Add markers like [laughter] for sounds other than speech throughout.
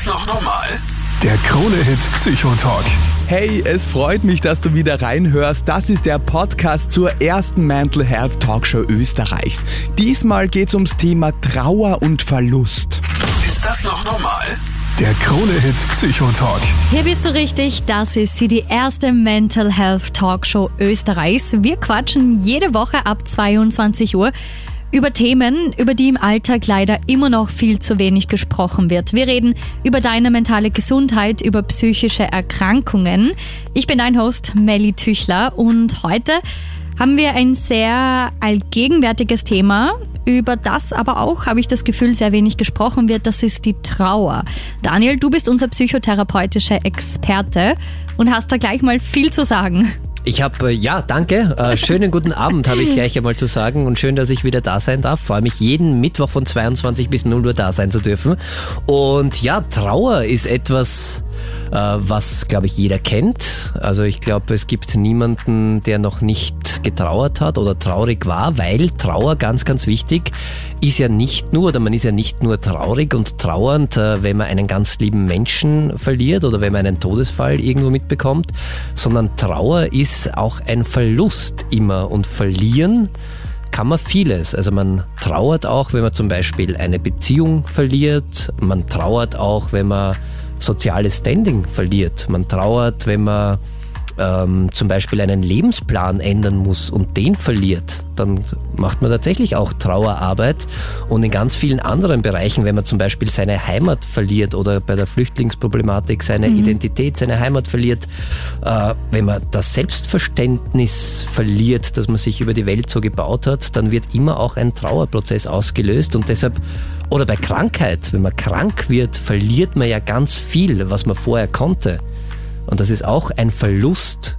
das noch normal? Der Krone-Hit Psychotalk. Hey, es freut mich, dass du wieder reinhörst. Das ist der Podcast zur ersten Mental Health Talkshow Österreichs. Diesmal geht's ums Thema Trauer und Verlust. Ist das noch normal? Der Krone-Hit Psychotalk. Hier bist du richtig. Das ist sie, die erste Mental Health Talkshow Österreichs. Wir quatschen jede Woche ab 22 Uhr über Themen, über die im Alltag leider immer noch viel zu wenig gesprochen wird. Wir reden über deine mentale Gesundheit, über psychische Erkrankungen. Ich bin dein Host Melly Tüchler und heute haben wir ein sehr allgegenwärtiges Thema, über das aber auch, habe ich das Gefühl, sehr wenig gesprochen wird. Das ist die Trauer. Daniel, du bist unser psychotherapeutischer Experte und hast da gleich mal viel zu sagen. Ich habe, äh, ja, danke. Äh, schönen guten Abend habe ich gleich einmal zu sagen und schön, dass ich wieder da sein darf. Freue mich jeden Mittwoch von 22 bis 0 Uhr da sein zu dürfen. Und ja, Trauer ist etwas, äh, was, glaube ich, jeder kennt. Also ich glaube, es gibt niemanden, der noch nicht getrauert hat oder traurig war, weil Trauer ganz, ganz wichtig ist ja nicht nur, oder man ist ja nicht nur traurig und trauernd, äh, wenn man einen ganz lieben Menschen verliert oder wenn man einen Todesfall irgendwo mitbekommt, sondern Trauer ist auch ein Verlust immer und verlieren kann man vieles. Also man trauert auch, wenn man zum Beispiel eine Beziehung verliert. Man trauert auch, wenn man soziales Standing verliert. Man trauert, wenn man ähm, zum Beispiel einen Lebensplan ändern muss und den verliert, dann macht man tatsächlich auch Trauerarbeit. Und in ganz vielen anderen Bereichen, wenn man zum Beispiel seine Heimat verliert oder bei der Flüchtlingsproblematik seine mhm. Identität, seine Heimat verliert, äh, wenn man das Selbstverständnis verliert, dass man sich über die Welt so gebaut hat, dann wird immer auch ein Trauerprozess ausgelöst. Und deshalb, oder bei Krankheit, wenn man krank wird, verliert man ja ganz viel, was man vorher konnte. Und das ist auch ein Verlust.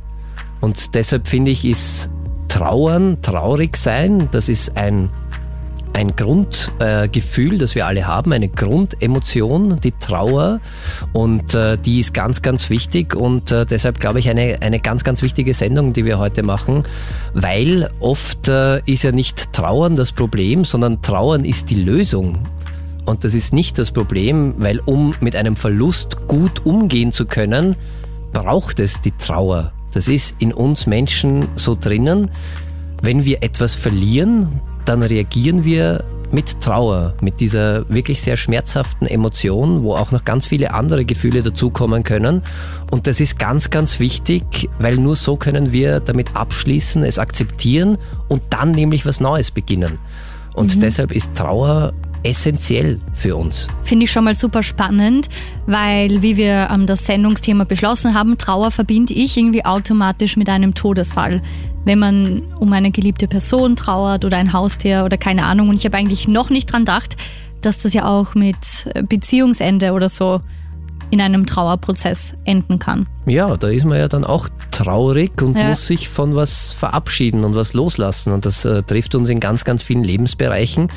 Und deshalb finde ich, ist Trauern, traurig sein, das ist ein, ein Grundgefühl, äh, das wir alle haben, eine Grundemotion, die Trauer. Und äh, die ist ganz, ganz wichtig. Und äh, deshalb glaube ich, eine, eine ganz, ganz wichtige Sendung, die wir heute machen, weil oft äh, ist ja nicht Trauern das Problem, sondern Trauern ist die Lösung. Und das ist nicht das Problem, weil um mit einem Verlust gut umgehen zu können, braucht es die Trauer. Das ist in uns Menschen so drinnen. Wenn wir etwas verlieren, dann reagieren wir mit Trauer, mit dieser wirklich sehr schmerzhaften Emotion, wo auch noch ganz viele andere Gefühle dazukommen können. Und das ist ganz, ganz wichtig, weil nur so können wir damit abschließen, es akzeptieren und dann nämlich was Neues beginnen. Und mhm. deshalb ist Trauer essentiell für uns. Finde ich schon mal super spannend, weil wie wir ähm, das Sendungsthema beschlossen haben, Trauer verbinde ich irgendwie automatisch mit einem Todesfall. Wenn man um eine geliebte Person trauert oder ein Haustier oder keine Ahnung. Und ich habe eigentlich noch nicht dran gedacht, dass das ja auch mit Beziehungsende oder so in einem Trauerprozess enden kann. Ja, da ist man ja dann auch traurig und ja. muss sich von was verabschieden und was loslassen. Und das äh, trifft uns in ganz, ganz vielen Lebensbereichen.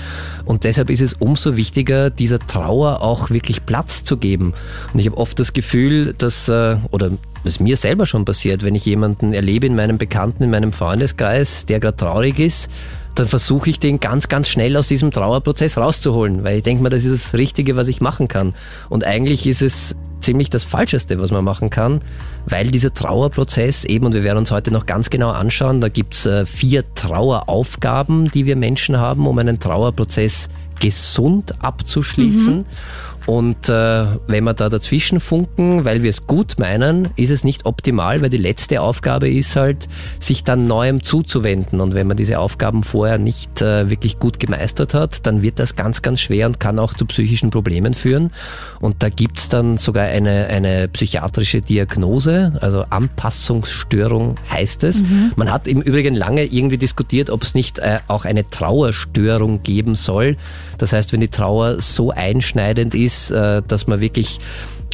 Und deshalb ist es umso wichtiger, dieser Trauer auch wirklich Platz zu geben. Und ich habe oft das Gefühl, dass, äh, oder das mir selber schon passiert, wenn ich jemanden erlebe in meinem Bekannten, in meinem Freundeskreis, der gerade traurig ist, dann versuche ich den ganz, ganz schnell aus diesem Trauerprozess rauszuholen, weil ich denke mir, das ist das Richtige, was ich machen kann. Und eigentlich ist es ziemlich das Falscheste, was man machen kann, weil dieser Trauerprozess eben, und wir werden uns heute noch ganz genau anschauen, da gibt's äh, vier Traueraufgaben, die wir Menschen haben, um einen Trauerprozess gesund abzuschließen. Mhm. Und äh, wenn wir da dazwischen funken, weil wir es gut meinen, ist es nicht optimal, weil die letzte Aufgabe ist halt, sich dann Neuem zuzuwenden. Und wenn man diese Aufgaben vorher nicht äh, wirklich gut gemeistert hat, dann wird das ganz, ganz schwer und kann auch zu psychischen Problemen führen. Und da gibt's dann sogar eine, eine psychiatrische Diagnose, also Anpassungsstörung heißt es. Mhm. Man hat im Übrigen lange irgendwie diskutiert, ob es nicht äh, auch eine Trauerstörung geben soll. Das heißt, wenn die Trauer so einschneidend ist, ist, äh, dass man wirklich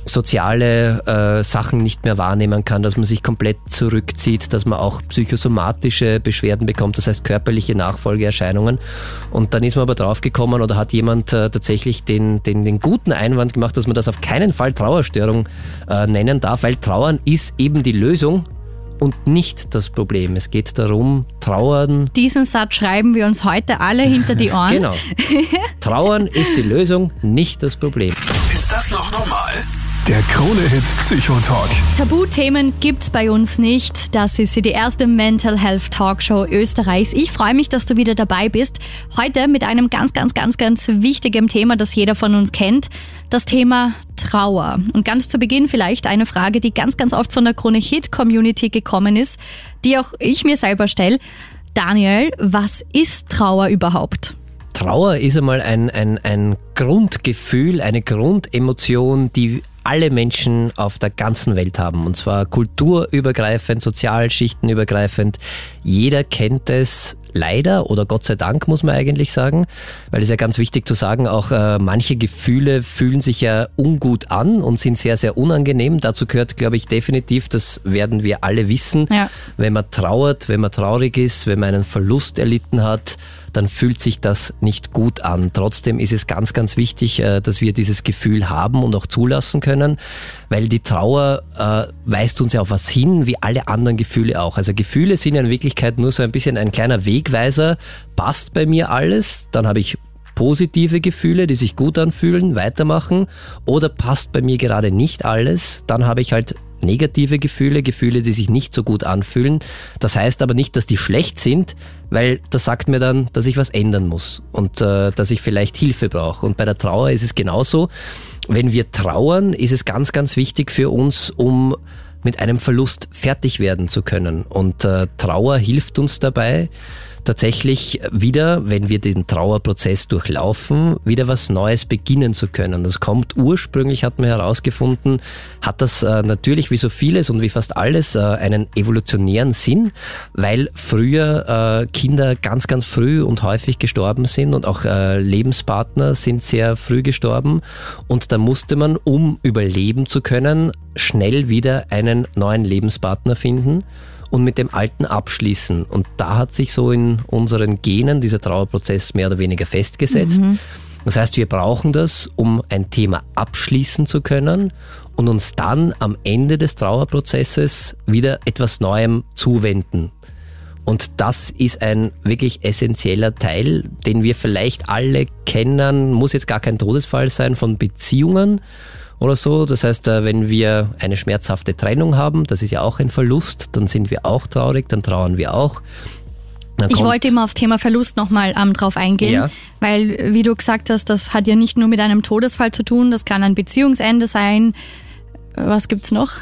soziale äh, Sachen nicht mehr wahrnehmen kann, dass man sich komplett zurückzieht, dass man auch psychosomatische Beschwerden bekommt, das heißt körperliche Nachfolgeerscheinungen. Und dann ist man aber draufgekommen oder hat jemand äh, tatsächlich den, den, den guten Einwand gemacht, dass man das auf keinen Fall Trauerstörung äh, nennen darf, weil Trauern ist eben die Lösung und nicht das Problem. Es geht darum, trauern. Diesen Satz schreiben wir uns heute alle hinter die Ohren. genau. [laughs] Trauern ist die Lösung, nicht das Problem das noch normal? Der Krone-Hit Psychotalk. Tabuthemen gibt's bei uns nicht. Das ist die erste Mental Health Talkshow Österreichs. Ich freue mich, dass du wieder dabei bist. Heute mit einem ganz, ganz, ganz, ganz wichtigen Thema, das jeder von uns kennt. Das Thema Trauer. Und ganz zu Beginn vielleicht eine Frage, die ganz, ganz oft von der Krone Hit Community gekommen ist, die auch ich mir selber stelle. Daniel, was ist Trauer überhaupt? Trauer ist einmal ein, ein, ein Grundgefühl, eine Grundemotion, die alle Menschen auf der ganzen Welt haben. Und zwar kulturübergreifend, sozialschichtenübergreifend. Jeder kennt es leider oder Gott sei Dank muss man eigentlich sagen, weil es ja ganz wichtig zu sagen, auch äh, manche Gefühle fühlen sich ja ungut an und sind sehr, sehr unangenehm. Dazu gehört, glaube ich, definitiv, das werden wir alle wissen, ja. wenn man trauert, wenn man traurig ist, wenn man einen Verlust erlitten hat, dann fühlt sich das nicht gut an. Trotzdem ist es ganz, ganz wichtig, äh, dass wir dieses Gefühl haben und auch zulassen können, weil die Trauer äh, weist uns ja auf was hin, wie alle anderen Gefühle auch. Also Gefühle sind in Wirklichkeit nur so ein bisschen ein kleiner Wegweiser. Passt bei mir alles, dann habe ich positive Gefühle, die sich gut anfühlen, weitermachen oder passt bei mir gerade nicht alles, dann habe ich halt negative Gefühle, Gefühle, die sich nicht so gut anfühlen. Das heißt aber nicht, dass die schlecht sind, weil das sagt mir dann, dass ich was ändern muss und äh, dass ich vielleicht Hilfe brauche. Und bei der Trauer ist es genauso. Wenn wir trauern, ist es ganz, ganz wichtig für uns, um mit einem Verlust fertig werden zu können. Und äh, Trauer hilft uns dabei, tatsächlich wieder, wenn wir den Trauerprozess durchlaufen, wieder was Neues beginnen zu können. Das kommt ursprünglich, hat man herausgefunden, hat das äh, natürlich wie so vieles und wie fast alles äh, einen evolutionären Sinn, weil früher äh, Kinder ganz, ganz früh und häufig gestorben sind und auch Lebenspartner sind sehr früh gestorben und da musste man, um überleben zu können, schnell wieder einen neuen Lebenspartner finden und mit dem Alten abschließen. Und da hat sich so in unseren Genen dieser Trauerprozess mehr oder weniger festgesetzt. Mhm. Das heißt, wir brauchen das, um ein Thema abschließen zu können und uns dann am Ende des Trauerprozesses wieder etwas Neuem zuwenden. Und das ist ein wirklich essentieller Teil, den wir vielleicht alle kennen, muss jetzt gar kein Todesfall sein, von Beziehungen, oder so. Das heißt, äh, wenn wir eine schmerzhafte Trennung haben, das ist ja auch ein Verlust, dann sind wir auch traurig, dann trauern wir auch. Dann ich wollte immer aufs Thema Verlust nochmal ähm, drauf eingehen, ja. weil, wie du gesagt hast, das hat ja nicht nur mit einem Todesfall zu tun, das kann ein Beziehungsende sein. Was gibt's noch?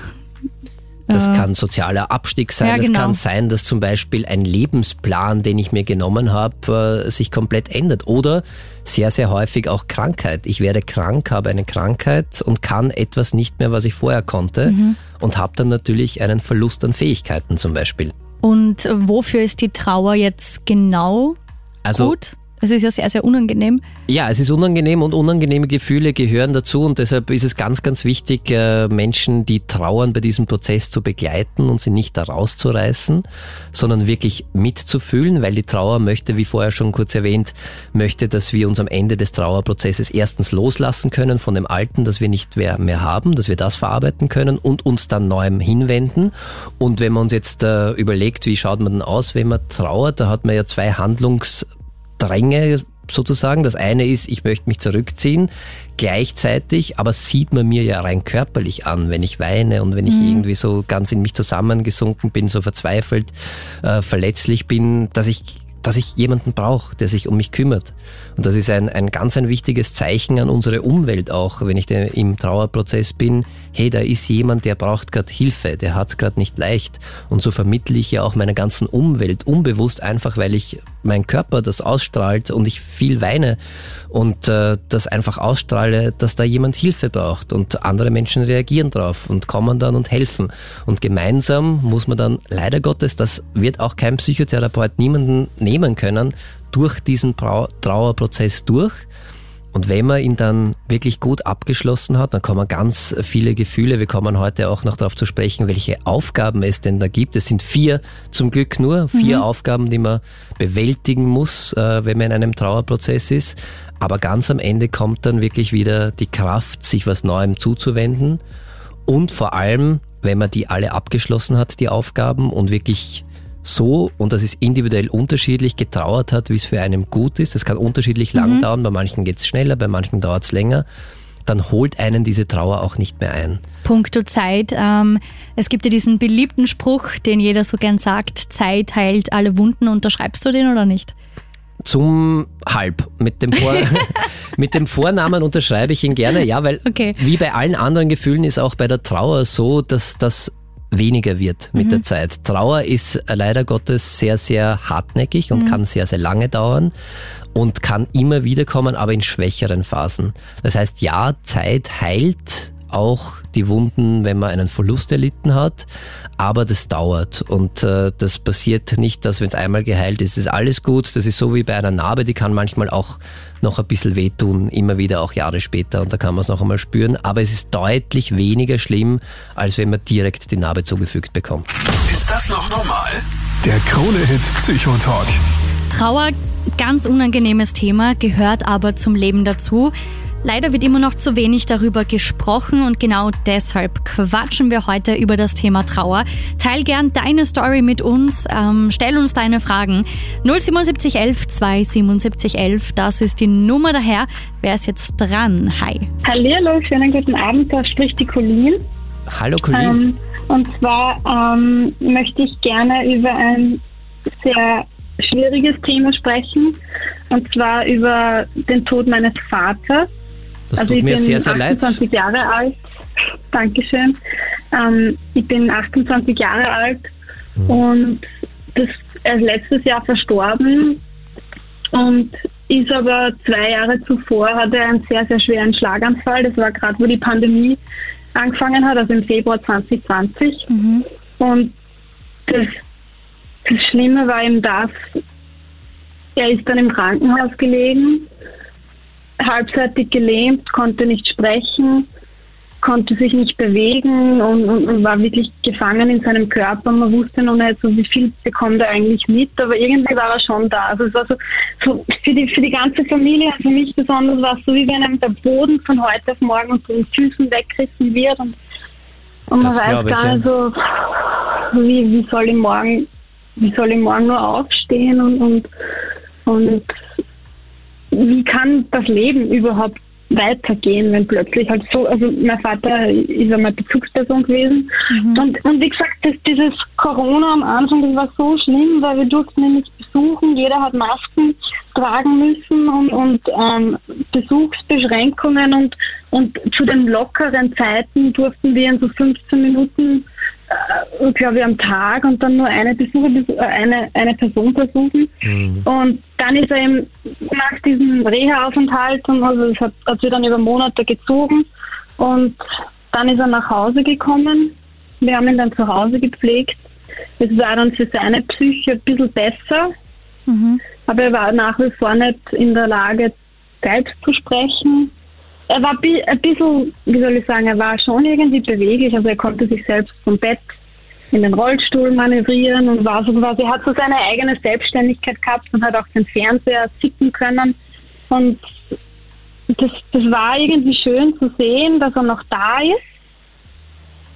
Das äh, kann sozialer Abstieg sein. Ja, genau. Das kann sein, dass zum Beispiel ein Lebensplan, den ich mir genommen habe, äh, sich komplett ändert. Oder sehr, sehr häufig auch Krankheit. Ich werde krank, habe eine Krankheit und kann etwas nicht mehr, was ich vorher konnte. Mhm. Und habe dann natürlich einen Verlust an Fähigkeiten zum Beispiel. Und wofür ist die Trauer jetzt genau also, gut? Es ist ja sehr, sehr unangenehm. Ja, es ist unangenehm und unangenehme Gefühle gehören dazu und deshalb ist es ganz, ganz wichtig, äh, Menschen, die trauern, bei diesem Prozess zu begleiten und sie nicht da rauszureißen, sondern wirklich mitzufühlen, weil die Trauer möchte, wie vorher schon kurz erwähnt, möchte, dass wir uns am Ende des Trauerprozesses erstens loslassen können von dem Alten, das wir nicht mehr, mehr haben, dass wir das verarbeiten können und uns dann neuem hinwenden. Und wenn man uns jetzt äh, überlegt, wie schaut man denn aus, wenn man trauert, da hat man ja zwei Handlungs Dränge sozusagen. Das eine ist, ich möchte mich zurückziehen. Gleichzeitig, aber sieht man mir ja rein körperlich an, wenn ich weine und wenn ich mhm. irgendwie so ganz in mich zusammengesunken bin, so verzweifelt, äh, verletzlich bin, dass ich dass ich jemanden brauche, der sich um mich kümmert. Und das ist ein, ein ganz ein wichtiges Zeichen an unsere Umwelt auch, wenn ich im Trauerprozess bin. Hey, da ist jemand, der braucht gerade Hilfe, der hat es gerade nicht leicht. Und so vermittle ich ja auch meiner ganzen Umwelt unbewusst einfach, weil ich mein Körper das ausstrahlt und ich viel weine und äh, das einfach ausstrahle, dass da jemand Hilfe braucht und andere Menschen reagieren drauf und kommen dann und helfen. Und gemeinsam muss man dann leider Gottes, das wird auch kein Psychotherapeut niemanden nehmen können, durch diesen Trauerprozess durch. Und wenn man ihn dann wirklich gut abgeschlossen hat, dann kommen ganz viele Gefühle. Wir kommen heute auch noch darauf zu sprechen, welche Aufgaben es denn da gibt. Es sind vier zum Glück nur, vier mhm. Aufgaben, die man bewältigen muss, äh, wenn man in einem Trauerprozess ist. Aber ganz am Ende kommt dann wirklich wieder die Kraft, sich was Neuem zuzuwenden. Und vor allem, wenn man die alle abgeschlossen hat, die Aufgaben und wirklich so, und das ist individuell unterschiedlich, getrauert hat, wie es für einen gut ist. Das kann unterschiedlich lang mhm. dauern, bei manchen geht es schneller, bei manchen dauert es länger. dann holt einen diese Trauer auch nicht mehr ein. Punkto Zeit. Ähm, es gibt ja diesen beliebten Spruch, den jeder so gern sagt, Zeit heilt alle Wunden. Unterschreibst du den oder nicht? Zum Halb. Mit dem, Vor [laughs] mit dem Vornamen unterschreibe ich ihn gerne, ja, weil Okay. wie bei allen anderen Gefühlen ist auch bei der Trauer so, dass das weniger wird mit der Zeit. Trauer ist leider Gottes sehr, sehr hartnäckig und kann sehr, sehr lange dauern und kann immer wieder kommen, aber in schwächeren Phasen. Das heißt, ja, Zeit heilt auch die Wunden, wenn man einen Verlust erlitten hat, aber das dauert und äh, das passiert nicht, dass wenn es einmal geheilt ist, ist alles gut. Das ist so wie bei einer Narbe, die kann manchmal auch noch ein bisschen wehtun, immer wieder auch Jahre später und da kann man es noch einmal spüren, aber es ist deutlich weniger schlimm, als wenn man direkt die Narbe zugefügt bekommt. Ist das noch normal? Der Krone-Hit Psychotalk. Trauer, ganz unangenehmes Thema, gehört aber zum Leben dazu. Leider wird immer noch zu wenig darüber gesprochen und genau deshalb quatschen wir heute über das Thema Trauer. Teil gern deine Story mit uns, ähm, stell uns deine Fragen. 07711 27711, das ist die Nummer daher. Wer ist jetzt dran? Hi. Hallihallo, schönen guten Abend, da spricht die Colleen. Hallo Colin. Ähm, und zwar ähm, möchte ich gerne über ein sehr schwieriges Thema sprechen, und zwar über den Tod meines Vaters. Das also tut ich mir bin sehr, sehr leid. 28 Jahre alt. Dankeschön. Ähm, ich bin 28 Jahre alt Mhm. und das, er ist letztes Jahr verstorben und ist aber zwei Jahre zuvor hatte er einen sehr, sehr schweren Schlaganfall. Das war gerade, wo die Pandemie angefangen hat, also im Februar 2020. Mhm. Und das, das Schlimme war eben das, er ist dann im Krankenhaus gelegen, halbseitig gelähmt, konnte nicht sprechen, konnte sich nicht bewegen und, und, und war wirklich gefangen in seinem Körper. Man wusste noch nicht so, wie viel bekommt er eigentlich mit, aber irgendwie war er schon da. Also es war so, so für, die, für die ganze Familie für mich besonders war es so, wie wenn einem der Boden von heute auf morgen unter den Füßen weggerissen wird und, und man weiß ich, gar nicht so, wie, wie soll ich morgen, wie soll ich morgen nur aufstehen und, und, und wie kann das Leben überhaupt weitergehen, wenn plötzlich halt so, also mein Vater ist einmal Bezugsperson gewesen. Und, und wie gesagt, das, dieses Corona am Anfang, das war so schlimm, weil wir durften ihn nicht besuchen, jeder hat Masken tragen müssen und, und ähm, Besuchsbeschränkungen und, und zu den lockeren Zeiten durften wir in so 15 Minuten glaube ich, am Tag und dann nur eine Besucher, äh, eine, eine Person besuchen. Und dann ist er eben nach diesem Reha-Aufenthalt, und also es hat, hat sich dann über Monate gezogen und dann ist er nach Hause gekommen. Wir haben ihn dann zu Hause gepflegt. Es war dann für seine Psyche ein bisschen besser, Mhm. aber er war nach wie vor nicht in der Lage, selbst zu sprechen. Er war ein bisschen, wie soll ich sagen, er war schon irgendwie beweglich, also er konnte sich selbst vom Bett in den Rollstuhl manövrieren und war so quasi, hat so seine eigene Selbstständigkeit gehabt und hat auch den Fernseher zicken können. Und das, das war irgendwie schön zu sehen, dass er noch da ist.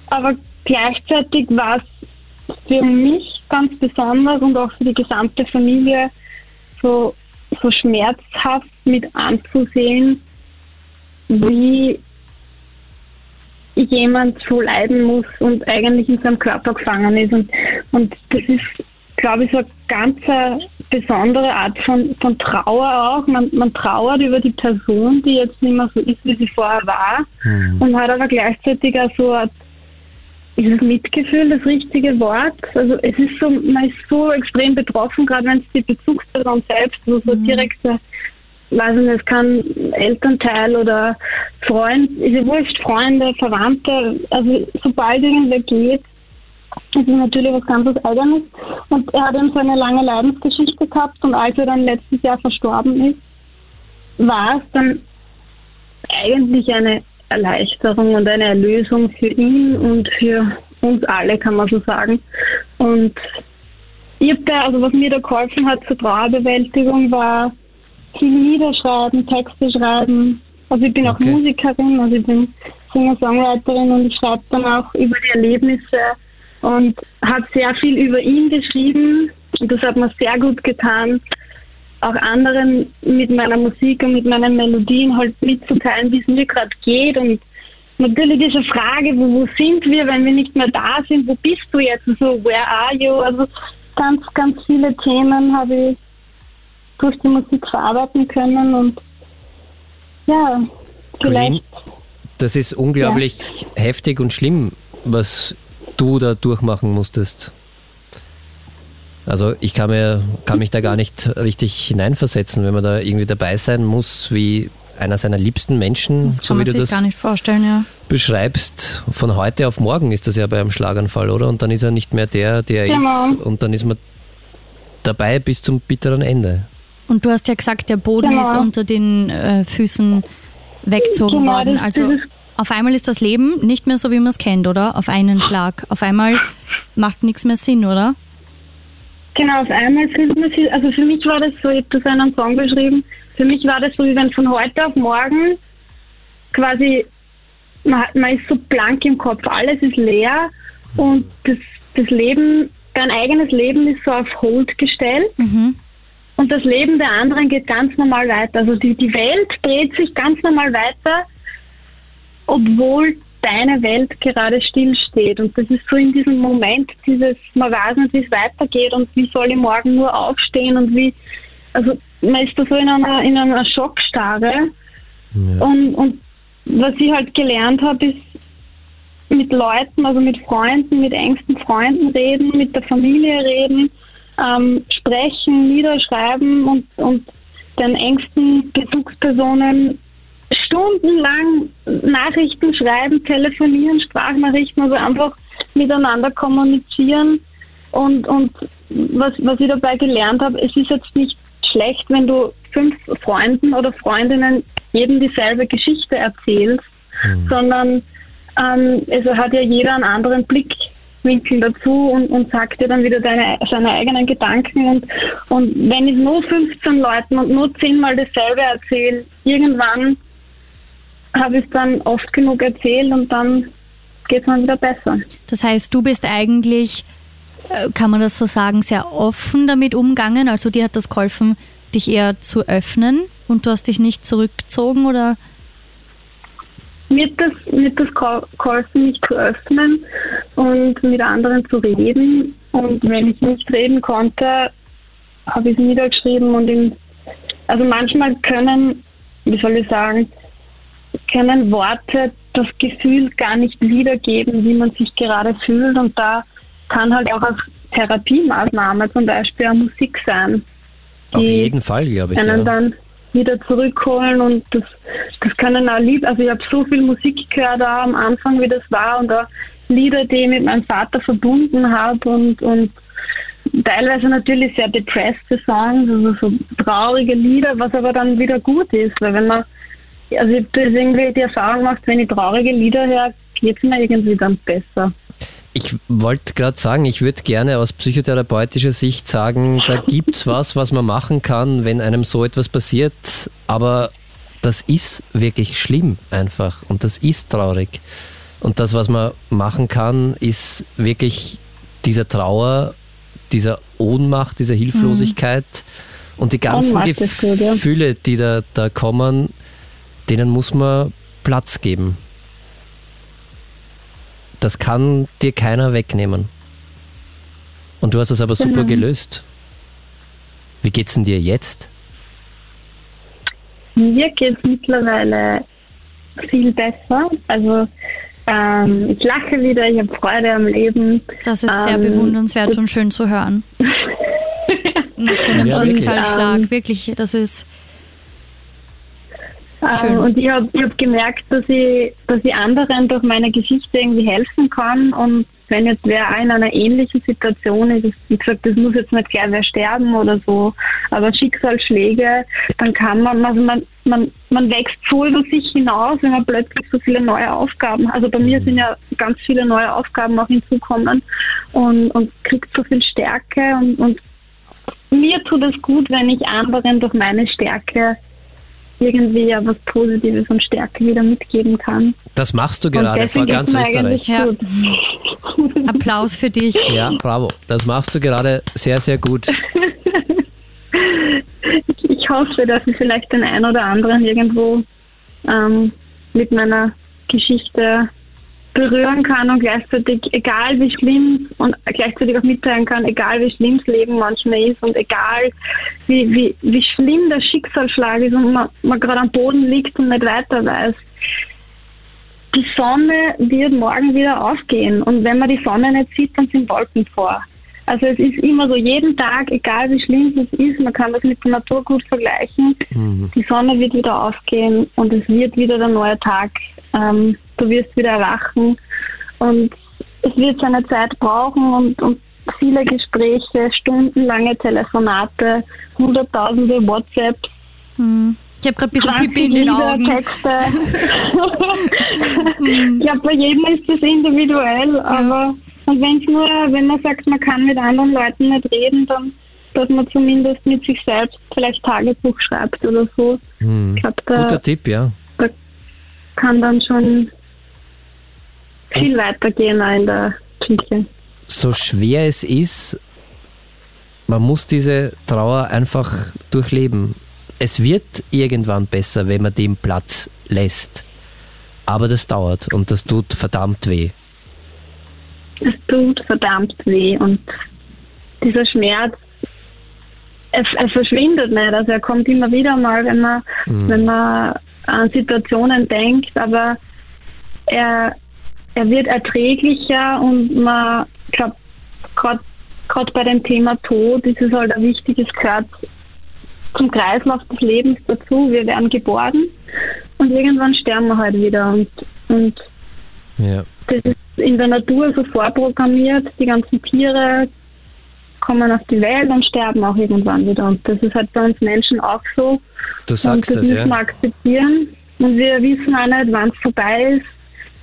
Aber gleichzeitig war es für mich ganz besonders und auch für die gesamte Familie so, so schmerzhaft mit anzusehen, wie jemand so leiden muss und eigentlich in seinem Körper gefangen ist. Und, und das ist, glaube ich, so eine ganz besondere Art von, von Trauer auch. Man, man trauert über die Person, die jetzt nicht mehr so ist, wie sie vorher war und hat aber gleichzeitig auch so eine ist das Mitgefühl das richtige Wort? Also es ist so, man ist so extrem betroffen, gerade wenn es die Bezugsperson selbst, so, so direkte, weiß ich nicht, es kann Elternteil oder Freund, ist ja wurscht, Freunde, Verwandte, also sobald irgendwer geht, ist es natürlich was ganz was Eigenes. Und er hat eben so eine lange Leidensgeschichte gehabt und als er dann letztes Jahr verstorben ist, war es dann eigentlich eine Erleichterung und eine Erlösung für ihn und für uns alle, kann man so sagen. Und ich hab da, also was mir da geholfen hat zur Trauerbewältigung war viel Niederschreiben, Texte schreiben. Also ich bin auch Okay. Musikerin, also ich bin Singer-Songwriterin und ich schreibe dann auch über die Erlebnisse und habe sehr viel über ihn geschrieben und das hat mir sehr gut getan, auch anderen mit meiner Musik und mit meinen Melodien halt mitzuteilen, wie es mir gerade geht und natürlich diese Frage, wo, wo sind wir, wenn wir nicht mehr da sind, wo bist du jetzt, so where are you, also ganz, ganz viele Themen habe ich durch die Musik verarbeiten können und ja, Colleen, vielleicht, das ist unglaublich heftig und schlimm, was du da durchmachen musstest. Also ich kann, mir, kann mich da gar nicht richtig hineinversetzen, wenn man da irgendwie dabei sein muss, wie einer seiner liebsten Menschen, Das kann so wie man du sich das gar nicht vorstellen, ja. beschreibst. Von heute auf morgen ist das ja bei einem Schlaganfall, oder? Und dann ist er nicht mehr der, der er Genau. ist. Und dann ist man dabei bis zum bitteren Ende. Und du hast ja gesagt, der Boden Genau. ist unter den äh, Füßen weggezogen Genau, worden. Also auf einmal ist das Leben nicht mehr so, wie man es kennt, oder? Auf einen Schlag. Auf einmal macht nichts mehr Sinn, oder? Genau, auf einmal fühlt man sich, also für mich war das so, ich habe das in einem Song beschrieben, für mich war das so, wie wenn von heute auf morgen quasi, man, hat- man ist so blank im Kopf, alles ist leer und das, das Leben, dein eigenes Leben ist so auf Hold gestellt Mhm. Und das Leben der anderen geht ganz normal weiter. Also die, die Welt dreht sich ganz normal weiter, obwohl deine Welt gerade stillsteht. Und das ist so in diesem Moment dieses, man weiß nicht, wie es weitergeht und wie soll ich morgen nur aufstehen und wie, also man ist da so in einer, in einer Schockstarre. Ja. Und, und was ich halt gelernt habe, ist mit Leuten, also mit Freunden, mit engsten Freunden reden, mit der Familie reden, ähm, sprechen, niederschreiben und, und den engsten Bezugspersonen stundenlang Nachrichten schreiben, telefonieren, Sprachnachrichten, also einfach miteinander kommunizieren. Und, und was, was ich dabei gelernt habe, es ist jetzt nicht schlecht, wenn du fünf Freunden oder Freundinnen jedem dieselbe Geschichte erzählst, sondern ähm, es hat ja jeder einen anderen Blickwinkel dazu und, und sagt dir dann wieder deine, seine eigenen Gedanken. Und, und wenn ich nur 15 Leuten und nur zehnmal dasselbe erzähle, irgendwann habe ich es dann oft genug erzählt und dann geht es mir wieder besser. Das heißt, du bist eigentlich, äh, kann man das so sagen, sehr offen damit umgangen. Also dir hat das geholfen, dich eher zu öffnen und du hast dich nicht zurückgezogen oder? Mir hat das, mir hat das gehol- geholfen, mich zu öffnen und mit anderen zu reden. Und wenn ich nicht reden konnte, habe ich es niedergeschrieben und in, also manchmal können, wie soll ich sagen, können Worte das Gefühl gar nicht wiedergeben, wie man sich gerade fühlt. Und da kann halt auch als Therapiemaßnahme zum Beispiel auch Musik sein. Auf jeden Fall, glaube ich. einen Ja. dann wieder zurückholen und das, das können auch Lieder, also ich habe so viel Musik gehört auch am Anfang, wie das war und auch Lieder, die ich mit meinem Vater verbunden habe und, und teilweise natürlich sehr depresste Songs, also so traurige Lieder, was aber dann wieder gut ist, weil wenn man, also ich habe irgendwie die Erfahrung gemacht, wenn ich traurige Lieder höre, geht es mir irgendwie dann besser. Ich wollte gerade sagen, ich würde gerne aus psychotherapeutischer Sicht sagen, da gibt's was, was man machen kann, wenn einem so etwas passiert, aber das ist wirklich schlimm einfach und das ist traurig. Und das, was man machen kann, ist wirklich dieser Trauer, dieser Ohnmacht, dieser Hilflosigkeit und die ganzen. Gefühle, die da, da kommen, denen muss man Platz geben. Das kann dir keiner wegnehmen. Und du hast es aber super Genau. gelöst. Wie geht's denn dir jetzt? Mir geht es mittlerweile viel besser. Also ähm, ich lache wieder, ich habe Freude am Leben. Das ist sehr Ähm, bewundernswert und schön zu hören. [laughs] Nach so einem Ja. Schicksalsschlag, Ähm, wirklich, das ist Schön. und ich habe hab gemerkt, dass ich, dass ich anderen durch meine Geschichte irgendwie helfen kann. Und wenn jetzt wer auch in einer ähnlichen Situation ist, wie gesagt, das muss jetzt nicht gleich wer sterben oder so, aber Schicksalsschläge, dann kann man, also man, man, man wächst so über sich hinaus, wenn man plötzlich so viele neue Aufgaben, also bei mir sind ja ganz viele neue Aufgaben auch hinzukommen und, und kriegt so viel Stärke und, und mir tut es gut, wenn ich anderen durch meine Stärke irgendwie ja was Positives und Stärke wieder mitgeben kann. Das machst du gerade vor ganz Österreich. gut. [laughs] Applaus für dich. Ja, bravo. Das machst du gerade sehr, sehr gut. hoffe, dass ich vielleicht den einen oder anderen irgendwo ähm, mit meiner Geschichte berühren kann und gleichzeitig, egal wie schlimm und gleichzeitig auch mitteilen kann, egal wie schlimm das Leben manchmal ist und egal wie, wie, wie schlimm der Schicksalsschlag ist und man, man gerade am Boden liegt und nicht weiter weiß. Die Sonne wird morgen wieder aufgehen und wenn man die Sonne nicht sieht, dann sind Wolken vor. Also es ist immer so, jeden Tag, egal wie schlimm es ist, man kann das mit der Natur gut vergleichen, Mhm. die Sonne wird wieder aufgehen und es wird wieder der neue Tag. Ähm, du wirst wieder erwachen und es wird seine Zeit brauchen und, und viele Gespräche, stundenlange Telefonate, hunderttausende WhatsApps, Hm. Ich habe gerade ein bisschen 20 Pipi in den Augen. Texte. [laughs] ich glaube, bei jedem ist das individuell, aber und wenn's nur, wenn man sagt, man kann mit anderen Leuten nicht reden, dann dass man zumindest mit sich selbst vielleicht Tagebuch schreibt oder so. Hm. Ich glaube, da, Guter Tipp, ja. da kann dann schon viel weitergehen auch in der Psyche. So schwer es ist, man muss diese Trauer einfach durchleben. Es wird irgendwann besser, wenn man dem Platz lässt. Aber das dauert und das tut verdammt weh. Es tut verdammt weh und dieser Schmerz, er, er verschwindet nicht. Also er kommt immer wieder mal, wenn man, wenn man an Situationen denkt, aber er, er wird erträglicher und man glaubt, gerade bei dem Thema Tod ist es halt ein wichtiges gehört zum Kreislauf des Lebens dazu. Wir werden geboren und irgendwann sterben wir halt wieder und, und Ja. das ist in der Natur so vorprogrammiert. Die ganzen Tiere kommen auf die Welt und sterben auch irgendwann wieder. Und das ist halt bei uns Menschen auch so. Du und sagst das das, müssen wir ja. akzeptieren. Und wir wissen auch nicht, wann es vorbei ist.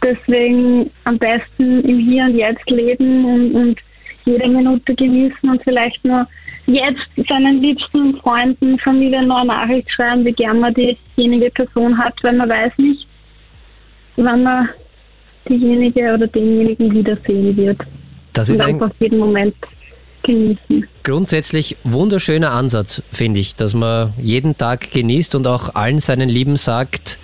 Deswegen am besten im Hier und Jetzt leben und, und jede Minute genießen und vielleicht nur jetzt seinen liebsten Freunden, Familie noch eine Nachricht schreiben, wie gern man diejenige Person hat, weil man weiß nicht, wann man diejenige oder denjenigen wiedersehen wird. Das Und ist ein einfach jeden Moment genießen. grundsätzlich wunderschöner Ansatz, finde ich, dass man jeden Tag genießt und auch allen seinen Lieben sagt,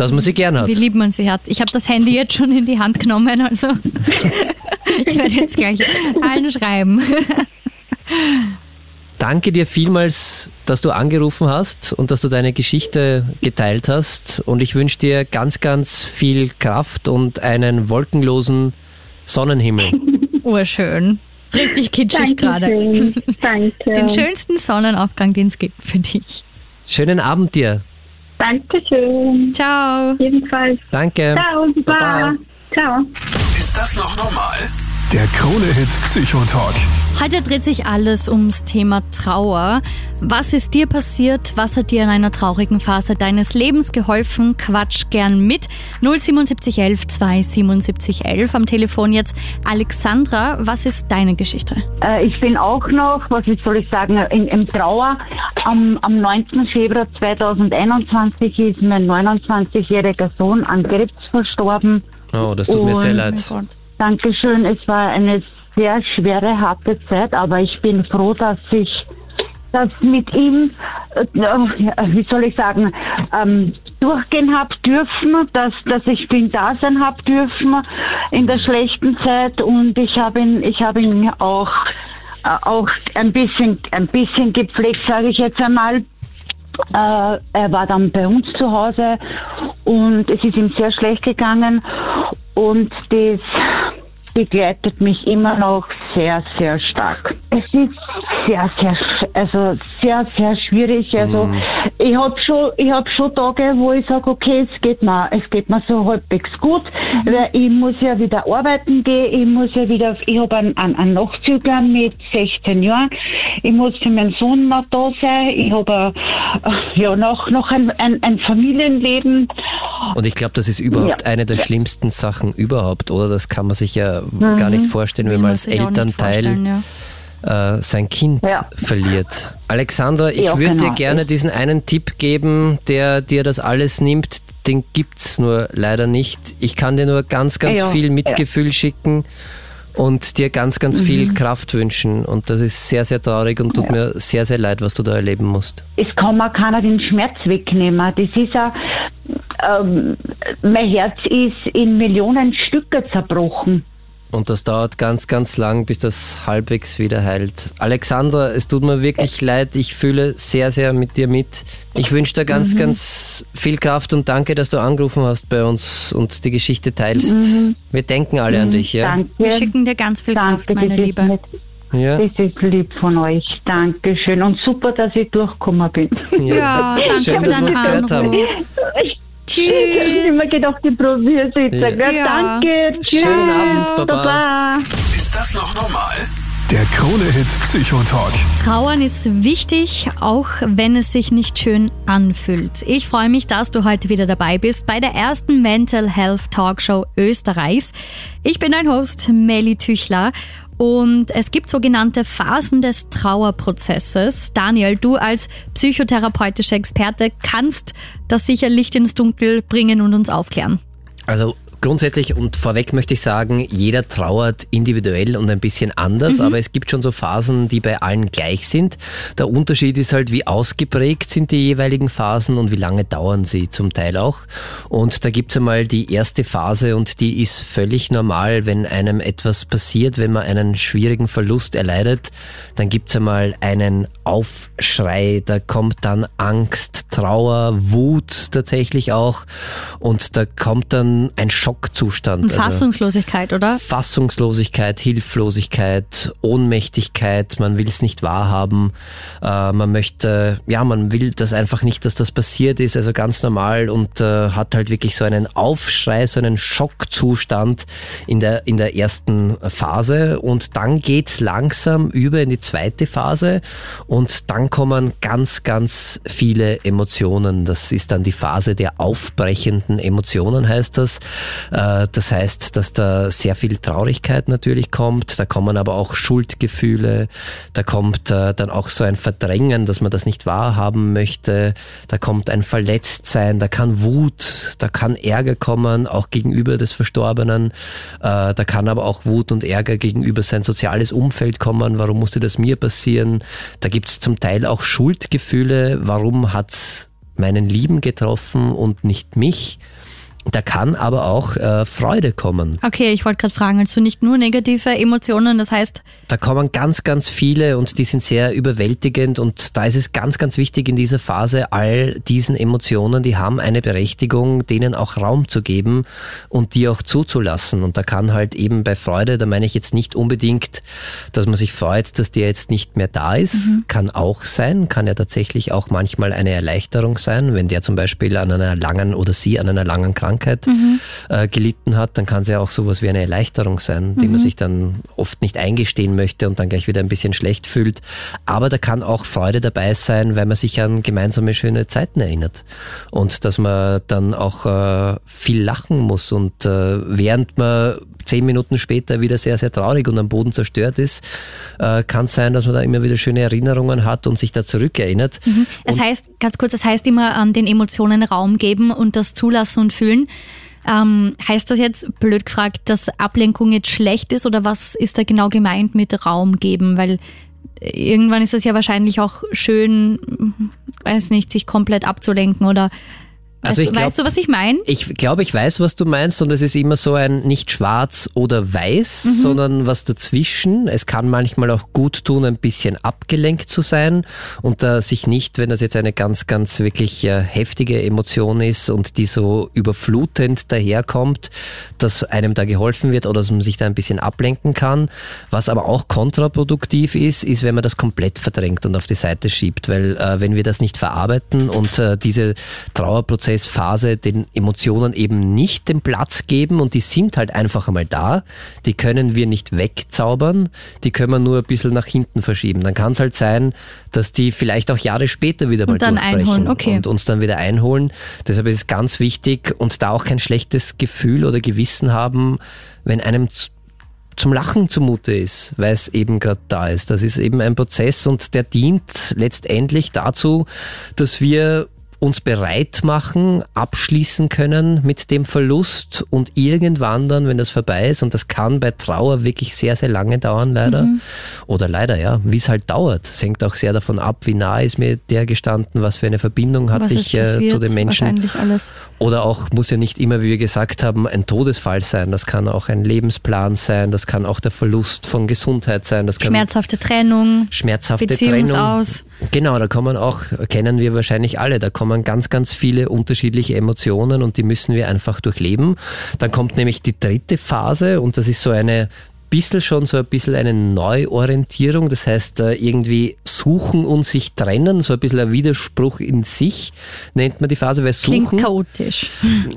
dass man sie gern hat. Wie lieb man sie hat. Ich habe das Handy jetzt schon in die Hand genommen, also [laughs] ich werde jetzt gleich allen schreiben. Danke dir vielmals, dass du angerufen hast und dass du deine Geschichte geteilt hast. Und ich wünsche dir ganz, ganz viel Kraft und einen wolkenlosen Sonnenhimmel. Urschön. Richtig kitschig gerade. Danke. Den schönsten Sonnenaufgang, den es gibt für dich. Schönen Abend dir. Dankeschön. Ciao. Jedenfalls. Danke. Ciao. Baba. Baba. Ciao. Ist das noch normal? Der Krone-Hit Psychotalk. Heute dreht sich alles ums Thema Trauer. Was ist dir passiert? Was hat dir in einer traurigen Phase deines Lebens geholfen? Quatsch gern mit. 07711 27711 am Telefon jetzt. Alexandra, was ist deine Geschichte? Äh, ich bin auch noch, was soll ich sagen, in, im Trauer. Am, am 19. Februar 2021 ist mein 29-jähriger Sohn an Krebs verstorben. Oh, das tut mir sehr Und- leid. Dankeschön, es war eine sehr schwere, harte Zeit, aber ich bin froh, dass ich das mit ihm, äh, wie soll ich sagen, ähm, durchgehen hab dürfen, dass, dass ich ihn da sein hab dürfen in der schlechten Zeit und ich habe ihn, ich habe ihn auch, äh, auch ein bisschen, ein bisschen gepflegt, sage ich jetzt einmal. Äh, er war dann bei uns zu Hause und es ist ihm sehr schlecht gegangen und das begleitet mich immer noch sehr, sehr stark. Es ist sehr, sehr, also sehr, sehr schwierig. Also ich habe schon, ich habe schon Tage, wo ich sage, okay, es geht mir, es geht mir so halbwegs gut, weil ich muss ja wieder arbeiten gehen, ich muss ja wieder, ich habe einen, einen, einen Nachzügler mit 16 Jahren, ich muss für meinen Sohn noch da sein, ich habe ja noch, noch ein, ein, ein Familienleben. Und ich glaube, das ist überhaupt Ja. eine der schlimmsten Sachen überhaupt, oder? Das kann man sich ja gar nicht vorstellen, Will wenn man als Elternteil ja. äh, sein Kind Ja. verliert. Alexandra, ich Ja, würde dir genau. gerne diesen einen Tipp geben, der dir das alles nimmt. Den gibt's nur leider nicht. Ich kann dir nur ganz, ganz Ja, viel ja. Mitgefühl schicken und dir ganz, ganz viel Kraft wünschen. Und das ist sehr, sehr traurig und tut mir sehr, sehr leid, was du da erleben musst. Es kann mir keiner den Schmerz wegnehmen. Das ist ja, ähm, mein Herz ist in Millionen Stücke zerbrochen. Und das dauert ganz, ganz lang, bis das halbwegs wieder heilt. Alexandra, es tut mir wirklich leid. Ich fühle sehr, sehr mit dir mit. Ich wünsche dir ganz, ganz viel Kraft und danke, dass du angerufen hast bei uns und die Geschichte teilst. Wir denken alle an dich, ja? Danke. Wir schicken dir ganz viel Danke, Kraft, meine das ist Liebe. Ja, Das ist lieb von euch. Dankeschön. Und super, dass ich durchgekommen bin. Ja, danke Schön, für dass wir uns gehört haben. Anruf. Ich habe immer Tschüss. gedacht, ich probiere es jetzt. Ja. gell? Ja. Danke. Tschüss. Schönen Abend, Baba. Baba. Ist das noch normal? Der Krone-Hit Psychotalk. Trauern ist wichtig, auch wenn es sich nicht schön anfühlt. Ich freue mich, dass du heute wieder dabei bist bei der ersten Mental Health Talkshow Österreichs. Ich bin dein Host Melly Tüchler und es gibt sogenannte Phasen des Trauerprozesses. Daniel, du als psychotherapeutischer Experte kannst das sicher Licht ins Dunkel bringen und uns aufklären. Also grundsätzlich und vorweg möchte ich sagen, jeder trauert individuell und ein bisschen anders, aber es gibt schon so Phasen, die bei allen gleich sind. Der Unterschied ist halt, wie ausgeprägt sind die jeweiligen Phasen und wie lange dauern sie zum Teil auch. Und da gibt's einmal die erste Phase und die ist völlig normal, wenn einem etwas passiert, wenn man einen schwierigen Verlust erleidet, dann gibt's einmal einen Aufschrei, da kommt dann Angst, Trauer, Wut tatsächlich auch und da kommt dann ein Schockzustand. Und Also- Fassungslosigkeit, oder? Fassungslosigkeit, Hilflosigkeit, Ohnmächtigkeit, man will es nicht wahrhaben, äh, man möchte, ja, man will das einfach nicht, dass das passiert ist, also ganz normal und äh, hat halt wirklich so einen Aufschrei, so einen Schockzustand in der, in der ersten Phase und dann geht's langsam über in die zweite Phase und dann kommen ganz, ganz viele Emotionen. Das ist dann die Phase der aufbrechenden Emotionen, heißt das. Äh, Das heißt, dass da sehr viel Traurigkeit natürlich kommt, da kommen aber auch Schuldgefühle, da kommt äh, dann auch so ein Verdrängen, dass man das nicht wahrhaben möchte, da kommt ein Verletztsein, da kann Wut, da kann Ärger kommen, auch gegenüber des Verstorbenen, Äh, da kann aber auch Wut und Ärger gegenüber sein soziales Umfeld kommen, warum musste das mir passieren, da gibt es zum Teil auch Schuldgefühle, warum hat's meinen Lieben getroffen und nicht mich. Da kann aber auch äh, Freude kommen. Okay, ich wollte gerade fragen, also nicht nur negative Emotionen, das heißt, Da kommen ganz, ganz viele und die sind sehr überwältigend und da ist es ganz, ganz wichtig in dieser Phase, all diesen Emotionen, die haben eine Berechtigung, denen auch Raum zu geben und die auch zuzulassen. Und da kann halt eben bei Freude, da meine ich jetzt nicht unbedingt, dass man sich freut, dass der jetzt nicht mehr da ist, kann auch sein, kann ja tatsächlich auch manchmal eine Erleichterung sein, wenn der zum Beispiel an einer langen oder sie an einer langen Krankheit äh, gelitten hat, dann kann es ja auch sowas wie eine Erleichterung sein, die man sich dann oft nicht eingestehen möchte und dann gleich wieder ein bisschen schlecht fühlt. Aber da kann auch Freude dabei sein, weil man sich an gemeinsame schöne Zeiten erinnert. Und dass man dann auch äh, viel lachen muss und äh, während man zehn Minuten später wieder sehr, sehr traurig und am Boden zerstört ist, äh, kann es sein, dass man da immer wieder schöne Erinnerungen hat und sich da zurückerinnert. es heißt, ganz kurz, es heißt immer ähm, den Emotionen Raum geben und das zulassen und fühlen. Ähm, heißt das jetzt, blöd gefragt, dass Ablenkung jetzt schlecht ist oder was ist da genau gemeint mit Raum geben? Weil irgendwann ist es ja wahrscheinlich auch schön, weiß nicht, sich komplett abzulenken oder Also weißt, ich du- glaub- weißt du, was ich meine? Ich glaube, ich weiß, was du meinst und es ist immer so ein nicht schwarz oder weiß, Mhm. sondern was dazwischen. Es kann manchmal auch gut tun, ein bisschen abgelenkt zu sein und da sich nicht, wenn das jetzt eine ganz, ganz wirklich äh, heftige Emotion ist und die so überflutend daherkommt, dass einem da geholfen wird oder dass man sich da ein bisschen ablenken kann. Was aber auch kontraproduktiv ist, ist, wenn man das komplett verdrängt und auf die Seite schiebt, weil äh, wenn wir das nicht verarbeiten und äh, diese Trauerprozessphase den Emotionen eben nicht den Platz geben und die sind halt einfach einmal da, die können wir nicht wegzaubern, die können wir nur ein bisschen nach hinten verschieben. Dann kann es halt sein, dass die vielleicht auch Jahre später wieder mal Und dann durchbrechen okay. und uns dann wieder einholen. Deshalb ist es ganz wichtig und da auch kein schlechtes Gefühl oder Gewissen haben, wenn einem zum Lachen zumute ist, weil es eben gerade da ist. Das ist eben ein Prozess und der dient letztendlich dazu, dass wir uns bereit machen, abschließen können mit dem Verlust und irgendwann dann, wenn das vorbei ist, und das kann bei Trauer wirklich sehr, sehr lange dauern, leider. Mhm. Oder leider, ja, wie es halt dauert. Es hängt auch sehr davon ab, wie nah ist mir der gestanden, was für eine Verbindung hatte ich äh, zu den Menschen. Oder auch, muss ja nicht immer, wie wir gesagt haben, ein Todesfall sein. Das kann auch ein Lebensplan sein, das kann auch der Verlust von Gesundheit sein. Das kann schmerzhafte Trennung, schmerzhafte Trennung. Genau, da kommen auch, kennen wir wahrscheinlich alle, da kommen ganz, ganz viele unterschiedliche Emotionen und die müssen wir einfach durchleben. Dann kommt nämlich die dritte Phase und das ist so eine bisschen schon so ein bisschen eine Neuorientierung, das heißt äh, irgendwie suchen und sich trennen, so ein bisschen ein Widerspruch in sich, nennt man die Phase, weil suchen... Klingt chaotisch.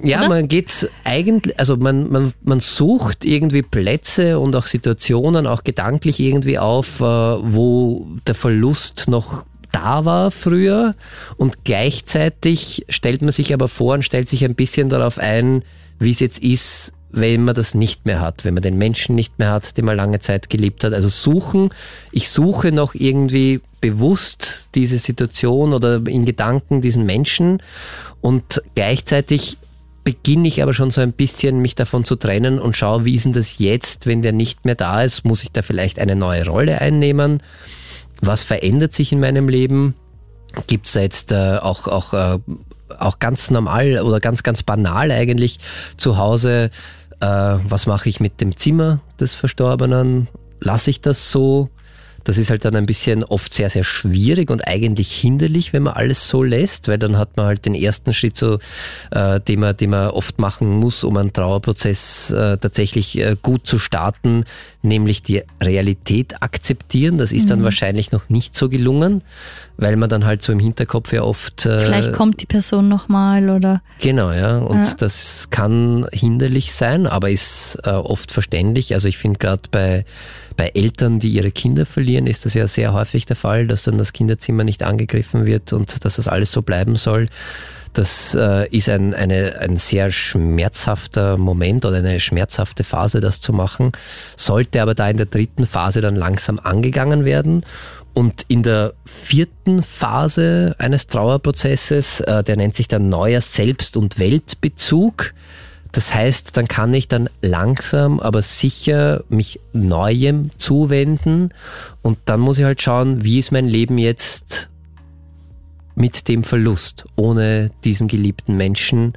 Ja, oder? man geht eigentlich, also man, man, man sucht irgendwie Plätze und auch Situationen, auch gedanklich irgendwie auf, äh, wo der Verlust noch da war früher und gleichzeitig stellt man sich aber vor und stellt sich ein bisschen darauf ein, wie es jetzt ist, wenn man das nicht mehr hat, wenn man den Menschen nicht mehr hat, den man lange Zeit geliebt hat. Also suchen, ich suche noch irgendwie bewusst diese Situation oder in Gedanken diesen Menschen und gleichzeitig beginne ich aber schon so ein bisschen mich davon zu trennen und schaue, wie ist denn das jetzt, wenn der nicht mehr da ist? Muss ich da vielleicht eine neue Rolle einnehmen? Was verändert sich in meinem Leben? Gibt es jetzt äh, auch, auch, äh, auch ganz normal oder ganz, ganz banal eigentlich zu Hause? Äh, was mache ich mit dem Zimmer des Verstorbenen? Lasse ich das so? Das ist halt dann ein bisschen oft sehr, sehr schwierig und eigentlich hinderlich, wenn man alles so lässt, weil dann hat man halt den ersten Schritt so, äh, den, man, den man oft machen muss, um einen Trauerprozess äh, tatsächlich äh, gut zu starten, nämlich die Realität akzeptieren. Das ist mhm. dann wahrscheinlich noch nicht so gelungen, weil man dann halt so im Hinterkopf ja oft. Äh, Vielleicht kommt die Person nochmal oder. Genau, ja. Und ja. das kann hinderlich sein, aber ist äh, oft verständlich. Also ich finde gerade bei bei Eltern, die ihre Kinder verlieren, ist das ja sehr häufig der Fall, dass dann das Kinderzimmer nicht angegriffen wird und dass das alles so bleiben soll. Das äh, ist ein, eine, ein sehr schmerzhafter Moment oder eine schmerzhafte Phase, das zu machen. Sollte aber da in der dritten Phase dann langsam angegangen werden. Und in der vierten Phase eines Trauerprozesses, äh, der nennt sich dann neuer Selbst- und Weltbezug, das heißt, dann kann ich dann langsam, aber sicher mich Neuem zuwenden und dann muss ich halt schauen, wie ist mein Leben jetzt mit dem Verlust, ohne diesen geliebten Menschen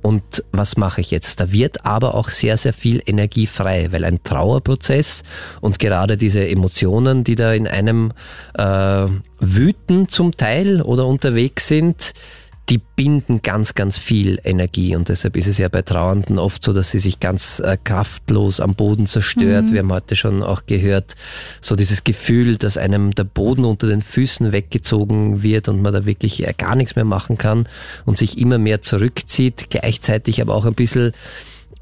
und was mache ich jetzt? Da wird aber auch sehr, sehr viel Energie frei, weil ein Trauerprozess und gerade diese Emotionen, die da in einem äh, wüten zum Teil oder unterwegs sind, die binden ganz, ganz viel Energie und deshalb ist es ja bei Trauernden oft so, dass sie sich ganz äh, kraftlos am Boden zerstört. Mhm. Wir haben heute schon auch gehört, so dieses Gefühl, dass einem der Boden unter den Füßen weggezogen wird und man da wirklich äh, gar nichts mehr machen kann und sich immer mehr zurückzieht, gleichzeitig aber auch ein bisschen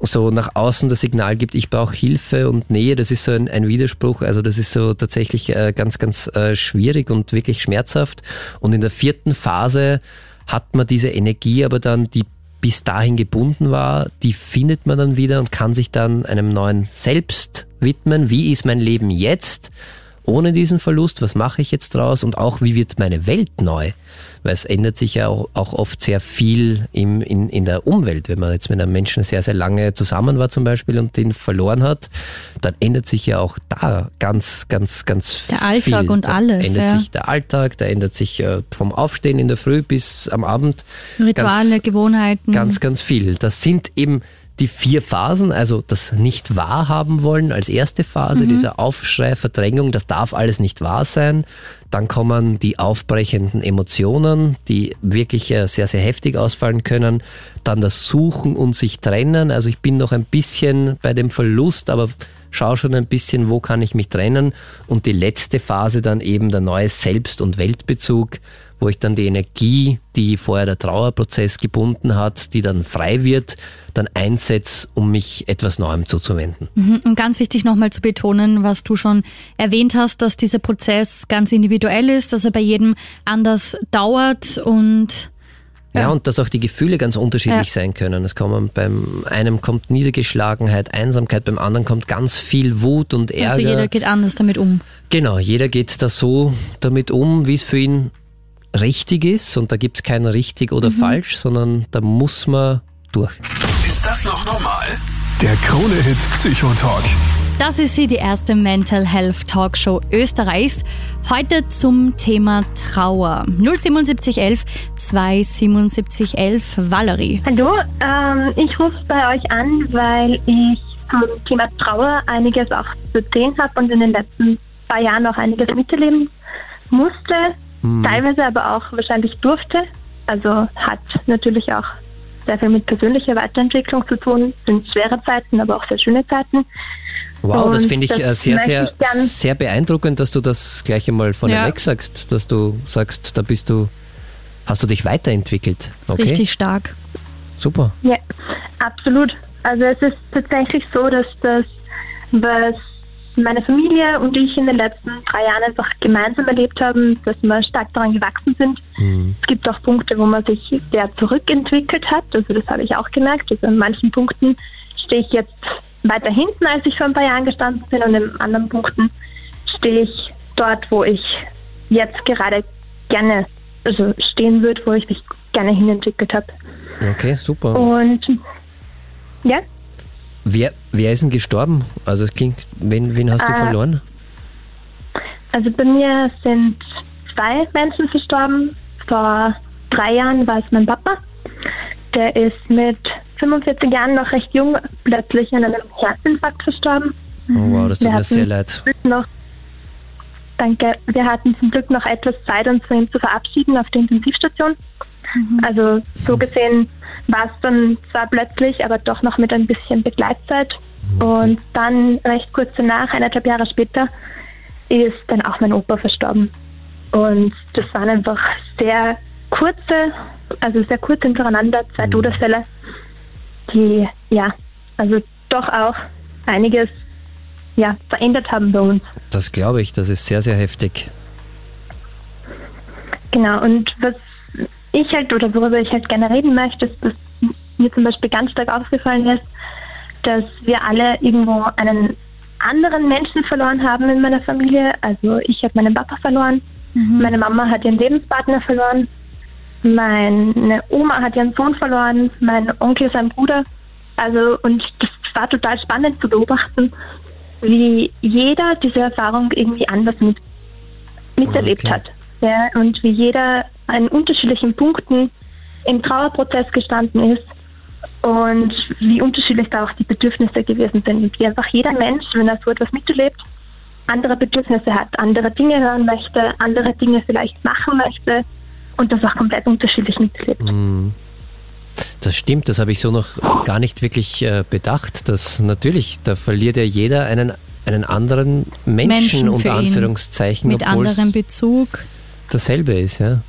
so nach außen das Signal gibt, ich brauche Hilfe und Nähe, das ist so ein, ein Widerspruch. Also das ist so tatsächlich äh, ganz, ganz äh, schwierig und wirklich schmerzhaft. Und in der vierten Phase hat man diese Energie aber dann, die bis dahin gebunden war, die findet man dann wieder und kann sich dann einem neuen Selbst widmen. Wie ist mein Leben jetzt? Ohne diesen Verlust, was mache ich jetzt draus und auch wie wird meine Welt neu? Weil es ändert sich ja auch, auch oft sehr viel im, in, in der Umwelt. Wenn man jetzt mit einem Menschen sehr, sehr lange zusammen war zum Beispiel und den verloren hat, dann ändert sich ja auch da ganz, ganz, ganz der viel. Der Alltag und da alles. ändert ja. sich der Alltag, da ändert sich äh, vom Aufstehen in der Früh bis am Abend. Rituale, ganz, Gewohnheiten. Ganz, ganz viel. Das sind eben die vier Phasen, also das nicht wahrhaben wollen als erste Phase, mhm. dieser Aufschrei, Verdrängung, das darf alles nicht wahr sein. Dann kommen die aufbrechenden Emotionen, die wirklich äh, sehr, sehr heftig ausfallen können. Dann das Suchen und sich trennen. Also ich bin noch ein bisschen bei dem Verlust, aber schaue schon ein bisschen, wo kann ich mich trennen. Und die letzte Phase dann eben der neue Selbst- und Weltbezug wo ich dann die Energie, die vorher der Trauerprozess gebunden hat, die dann frei wird, dann einsetze, um mich etwas Neuem zuzuwenden. Mhm. Und ganz wichtig nochmal zu betonen, was du schon erwähnt hast, dass dieser Prozess ganz individuell ist, dass er bei jedem anders dauert und ja. und dass auch die Gefühle ganz unterschiedlich ja. sein können. Es kommen beim einem kommt Niedergeschlagenheit, Einsamkeit, beim anderen kommt ganz viel Wut und Ärger. Also jeder geht anders damit um. Genau, jeder geht da so damit um, wie es für ihn richtig ist und da gibt es kein richtig oder falsch, sondern da muss man durch. Ist das noch normal? Der Krone-Hit Psychotalk. Das ist sie, die erste Mental Health Talkshow Österreichs. Heute zum Thema Trauer. 07711 27711 Valerie. Hallo, ähm, ich rufe bei euch an, weil ich zum Thema Trauer einiges auch zu erzählen habe und in den letzten paar Jahren auch einiges miterleben musste, teilweise aber auch wahrscheinlich durfte. Also hat natürlich auch sehr viel mit persönlicher Weiterentwicklung zu tun. Sind schwere Zeiten, aber auch sehr schöne Zeiten. Wow, das Und finde ich das äh, sehr, möchte sehr, ich sehr beeindruckend, dass du das gleich einmal vorneweg Ja. sagst, dass du sagst, da bist du, hast du dich weiterentwickelt. Das ist richtig stark. Super. Ja, absolut. Also es ist tatsächlich so, dass das, was meine Familie und ich in den letzten drei Jahren einfach gemeinsam erlebt haben, dass wir stark daran gewachsen sind. Mhm. Es gibt auch Punkte, wo man sich sehr zurückentwickelt hat. Also das habe ich auch gemerkt. Also an manchen Punkten stehe ich jetzt weiter hinten, als ich vor ein paar Jahren gestanden bin und in anderen Punkten stehe ich dort, wo ich jetzt gerade gerne also stehen würde, wo ich mich gerne hinentwickelt habe. Okay, super. Und ja, Wer, wer ist denn gestorben? Also es klingt, wen, wen hast du Äh, verloren? also bei mir sind zwei Menschen verstorben. Vor drei Jahren war es mein Papa. Der ist mit 45 Jahren noch recht jung plötzlich an einem Herzinfarkt verstorben. Oh wow, das tut wir mir sehr leid. Noch, danke, wir hatten zum Glück noch etwas Zeit, uns von ihm zu verabschieden auf der Intensivstation. Also so gesehen war es dann zwar plötzlich, aber doch noch mit ein bisschen Begleitzeit. Und dann recht kurz danach, eineinhalb Jahre später, ist dann auch mein Opa verstorben. Und das waren einfach sehr kurze, also sehr kurz hintereinander, zwei Todesfälle, die ja, also doch auch einiges ja, verändert haben bei uns. Das glaube ich, das ist sehr, sehr heftig. Genau, und was ich halt oder worüber ich halt gerne reden möchte, ist, dass mir zum Beispiel ganz stark aufgefallen ist, dass wir alle irgendwo einen anderen Menschen verloren haben in meiner Familie. Also ich habe meinen Papa verloren, meine Mama hat ihren Lebenspartner verloren, meine Oma hat ihren Sohn verloren, mein Onkel seinen Bruder. Also und das war total spannend zu beobachten, wie jeder diese Erfahrung irgendwie anders mit, miterlebt Okay. hat. Ja, und wie jeder an unterschiedlichen Punkten im Trauerprozess gestanden ist und wie unterschiedlich da auch die Bedürfnisse gewesen sind. Und wie einfach jeder Mensch, wenn er so etwas miterlebt, andere Bedürfnisse hat, andere Dinge hören möchte, andere Dinge vielleicht machen möchte und das auch komplett unterschiedlich miterlebt. Mhm. Das stimmt, das habe ich so noch gar nicht wirklich äh, bedacht. Dass natürlich, da verliert ja jeder einen, einen anderen Menschen, Menschen unter. Anführungszeichen, Mit anderem Bezug. Dasselbe ist, ja.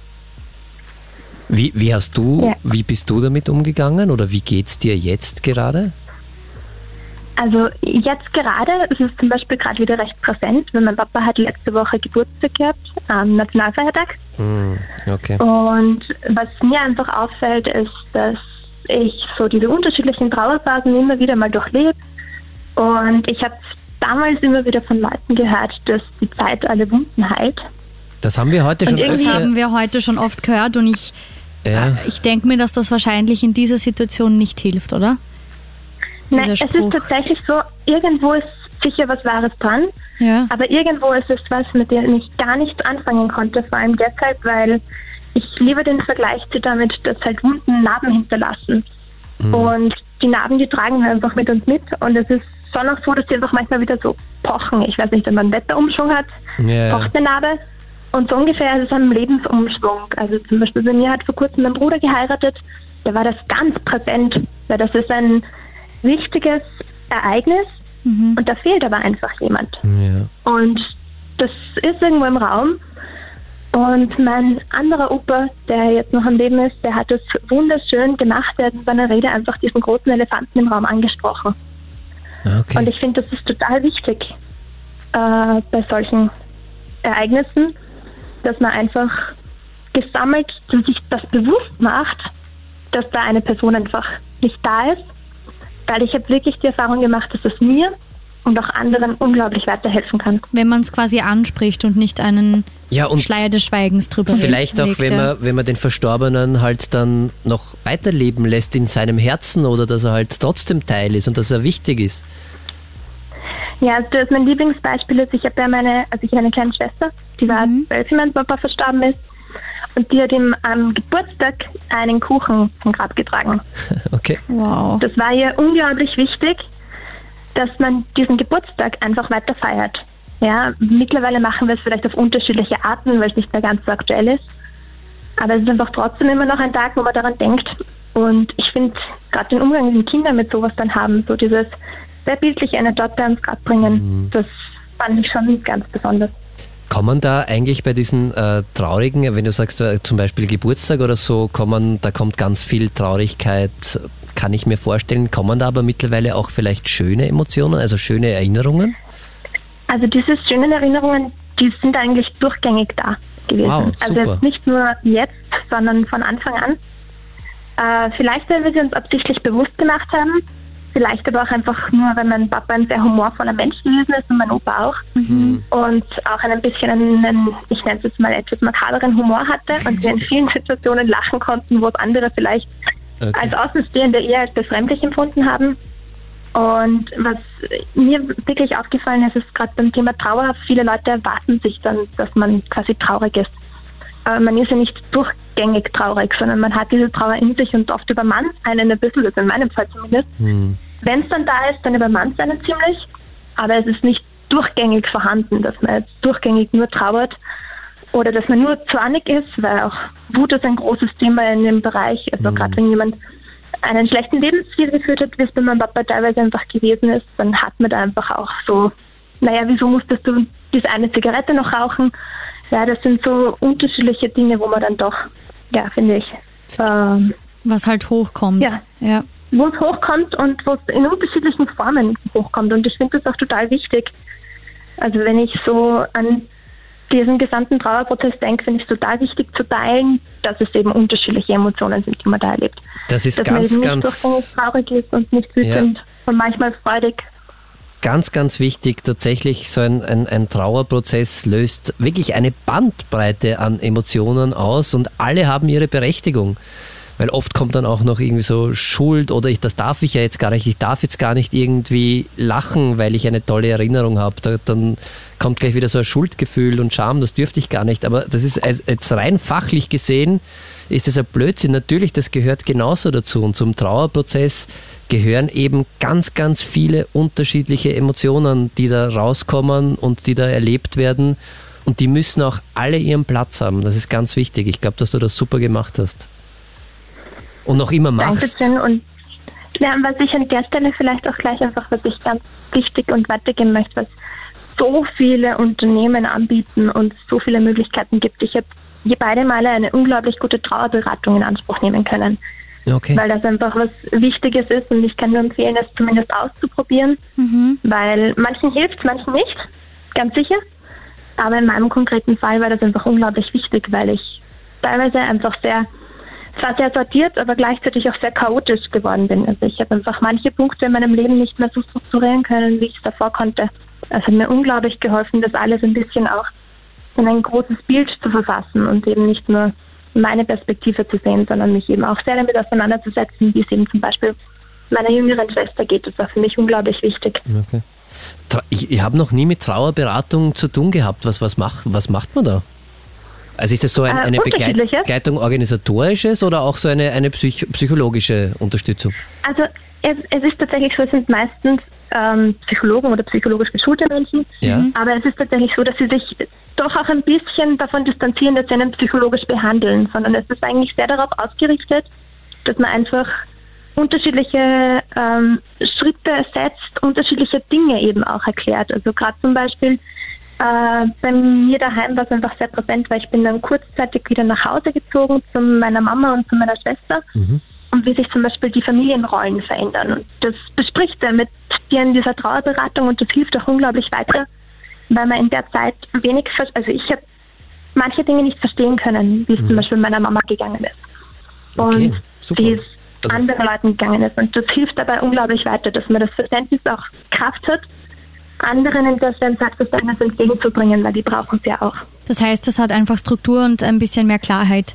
Wie, wie hast du, Ja. wie bist du damit umgegangen oder wie geht's dir jetzt gerade? Also jetzt gerade ist es zum Beispiel gerade wieder recht präsent, weil mein Papa hat letzte Woche Geburtstag gehabt, am Nationalfeiertag. Hm, okay. Und was mir einfach auffällt, ist, dass ich so diese unterschiedlichen Trauerphasen immer wieder mal durchlebe. Und ich habe damals immer wieder von Leuten gehört, dass die Zeit alle Wunden heilt. Das haben wir heute schon Das haben wir heute schon oft gehört und ich, Ja, ich denke mir, dass das wahrscheinlich in dieser Situation nicht hilft, oder? Dieser Nein, es ist tatsächlich so, irgendwo ist sicher was Wahres dran, Ja. aber irgendwo ist es was, mit dem ich gar nichts anfangen konnte, vor allem deshalb, weil ich liebe den Vergleich zu damit, dass halt Wunden Narben hinterlassen. Und die Narben, die tragen wir einfach mit uns mit und es ist schon auch so, dass die einfach manchmal wieder so pochen. Ich weiß nicht, wenn man einen Wetterumschwung hat, ja, pocht eine Narbe. Und so ungefähr ist es am Lebensumschwung. Also zum Beispiel bei mir hat vor kurzem mein Bruder geheiratet. Da war das ganz präsent, weil das ist ein wichtiges Ereignis und da fehlt aber einfach jemand. ja. Und das ist irgendwo im Raum. Und mein anderer Opa, der jetzt noch am Leben ist, der hat es wunderschön gemacht. Er hat in seiner Rede einfach diesen großen Elefanten im Raum angesprochen. Okay. Und ich finde, das ist total wichtig äh, bei solchen Ereignissen, dass man einfach gesammelt sich das bewusst macht, dass da eine Person einfach nicht da ist. Weil ich habe wirklich die Erfahrung gemacht, dass es mir und auch anderen unglaublich weiterhelfen kann. Wenn man es quasi anspricht und nicht einen Ja, und Schleier des Schweigens drüber vielleicht auch, wenn man, wenn man den Verstorbenen halt dann noch weiterleben lässt in seinem Herzen oder dass er halt trotzdem Teil ist und dass er wichtig ist. Ja, also das mein Lieblingsbeispiel ist, ich habe ja meine, also ich habe eine kleine Schwester, die war zwölf, wie mein Papa verstorben ist. Und die hat ihm am Geburtstag einen Kuchen vom Grab getragen. [laughs] Okay. Wow. Das war ihr unglaublich wichtig, dass man diesen Geburtstag einfach weiter feiert. Ja, mittlerweile machen wir es vielleicht auf unterschiedliche Arten, weil es nicht mehr ganz so aktuell ist. Aber es ist einfach trotzdem immer noch ein Tag, wo man daran denkt. Und ich finde, gerade den Umgang, den Kinder mit sowas dann haben, so dieses sehr bildliche Anekdote ans Grab bringen, das fand ich schon ganz besonders. Kommen da eigentlich bei diesen äh, traurigen, wenn du sagst äh, zum Beispiel Geburtstag oder so, kommen, da kommt ganz viel Traurigkeit, kann ich mir vorstellen. Kommen da aber mittlerweile auch vielleicht schöne Emotionen, also schöne Erinnerungen? Also diese schönen Erinnerungen, die sind eigentlich durchgängig da gewesen. Wow, also jetzt nicht nur jetzt, sondern von Anfang an. Äh, vielleicht, weil wir sie uns absichtlich bewusst gemacht haben. Vielleicht aber auch einfach nur, weil mein Papa ein sehr humorvoller Mensch gewesen ist und mein Opa auch. Und auch ein bisschen einen, ich nenne es jetzt mal etwas makaberen Humor hatte und wir in vielen Situationen lachen konnten, wo es andere vielleicht Okay. als Außenstehende eher als befremdlich empfunden haben. Und was mir wirklich aufgefallen ist, ist gerade beim Thema Trauer, viele Leute erwarten sich dann, dass man quasi traurig ist. Aber man ist ja nicht durchgängig traurig, sondern man hat diese Trauer in sich und oft übermannt einen ein bisschen, also in meinem Fall zumindest. Hm. Wenn es dann da ist, dann übermannt es einen ziemlich, aber es ist nicht durchgängig vorhanden, dass man jetzt durchgängig nur trauert oder dass man nur zornig ist, weil auch Wut ist ein großes Thema in dem Bereich. Also gerade wenn jemand einen schlechten Lebensstil geführt hat, wie es bei meinem Papa teilweise einfach gewesen ist, dann hat man da einfach auch so, naja, wieso musstest du diese eine Zigarette noch rauchen? Ja, das sind so unterschiedliche Dinge, wo man dann doch, ja, finde ich, ähm, Was halt hochkommt. Ja. ja. Wo es hochkommt und wo es in unterschiedlichen Formen hochkommt. Und ich finde das auch total wichtig. Also wenn ich so an diesen gesamten Trauerprozess denke, finde ich es total wichtig zu teilen, dass es eben unterschiedliche Emotionen sind, die man da erlebt. Das ist Dass ganz, man eben nicht ganz, traurig ist und nicht wütend und manchmal freudig. ganz, ganz wichtig. Tatsächlich so ein, ein, ein Trauerprozess löst wirklich eine Bandbreite an Emotionen aus und alle haben ihre Berechtigung. Weil oft kommt dann auch noch irgendwie so Schuld oder ich, das darf ich ja jetzt gar nicht, ich darf jetzt gar nicht irgendwie lachen, weil ich eine tolle Erinnerung habe. Da, dann kommt gleich wieder so ein Schuldgefühl und Scham, das dürfte ich gar nicht. Aber das ist jetzt rein fachlich gesehen, ist es ein Blödsinn. Natürlich, das gehört genauso dazu. Und zum Trauerprozess gehören eben ganz, ganz viele unterschiedliche Emotionen, die da rauskommen und die da erlebt werden. Und die müssen auch alle ihren Platz haben. Das ist ganz wichtig. Ich glaube, dass du das super gemacht hast. Und noch immer machst. Dankeschön. Und ja, was ich an der Stelle vielleicht auch gleich einfach, was ich ganz wichtig und weitergeben möchte, was so viele Unternehmen anbieten und so viele Möglichkeiten gibt. Ich habe hier beide Male eine unglaublich gute Trauerberatung in Anspruch nehmen können, Okay. weil das einfach was Wichtiges ist und ich kann nur empfehlen, es zumindest auszuprobieren, weil manchen hilft, manchen nicht, ganz sicher. Aber in meinem konkreten Fall war das einfach unglaublich wichtig, weil ich teilweise einfach sehr zwar sehr sortiert, aber gleichzeitig auch sehr chaotisch geworden bin. Also ich habe einfach manche Punkte in meinem Leben nicht mehr so strukturieren können, wie ich es davor konnte. Es hat mir unglaublich geholfen, das alles ein bisschen auch in ein großes Bild zu verfassen und eben nicht nur meine Perspektive zu sehen, sondern mich eben auch sehr damit auseinanderzusetzen, wie es eben zum Beispiel meiner jüngeren Schwester geht. Das war für mich unglaublich wichtig. okay. Ich, ich habe noch nie mit Trauerberatung zu tun gehabt. Was, was, macht, was macht man da? Also ist das so ein, Äh, eine Begleit unterschiedliches. Begleitung organisatorisches oder auch so eine, eine psych psychologische Unterstützung? Also es, es ist tatsächlich so, es sind meistens ähm, Psychologen oder psychologisch geschulte Menschen, Ja. aber es ist tatsächlich so, dass sie sich doch auch ein bisschen davon distanzieren, dass sie einen psychologisch behandeln, sondern es ist eigentlich sehr darauf ausgerichtet, dass man einfach unterschiedliche ähm, Schritte setzt, unterschiedliche Dinge eben auch erklärt. Also gerade zum Beispiel äh, bei mir daheim war es einfach sehr präsent, weil ich bin dann kurzzeitig wieder nach Hause gezogen zu meiner Mama und zu meiner Schwester und wie sich zum Beispiel die Familienrollen verändern. Und das bespricht er mit dir in dieser Trauerberatung und das hilft auch unglaublich weiter, weil man in der Zeit wenig, also ich habe manche Dinge nicht verstehen können, wie es zum Beispiel meiner Mama gegangen ist. Okay, und super. wie es Also- anderen Leuten gegangen ist. Und das hilft dabei unglaublich weiter, dass man das Verständnis auch Kraft hat, anderen in der Selbstverständnis entgegenzubringen, weil die brauchen es ja auch. Das heißt, das hat einfach Struktur und ein bisschen mehr Klarheit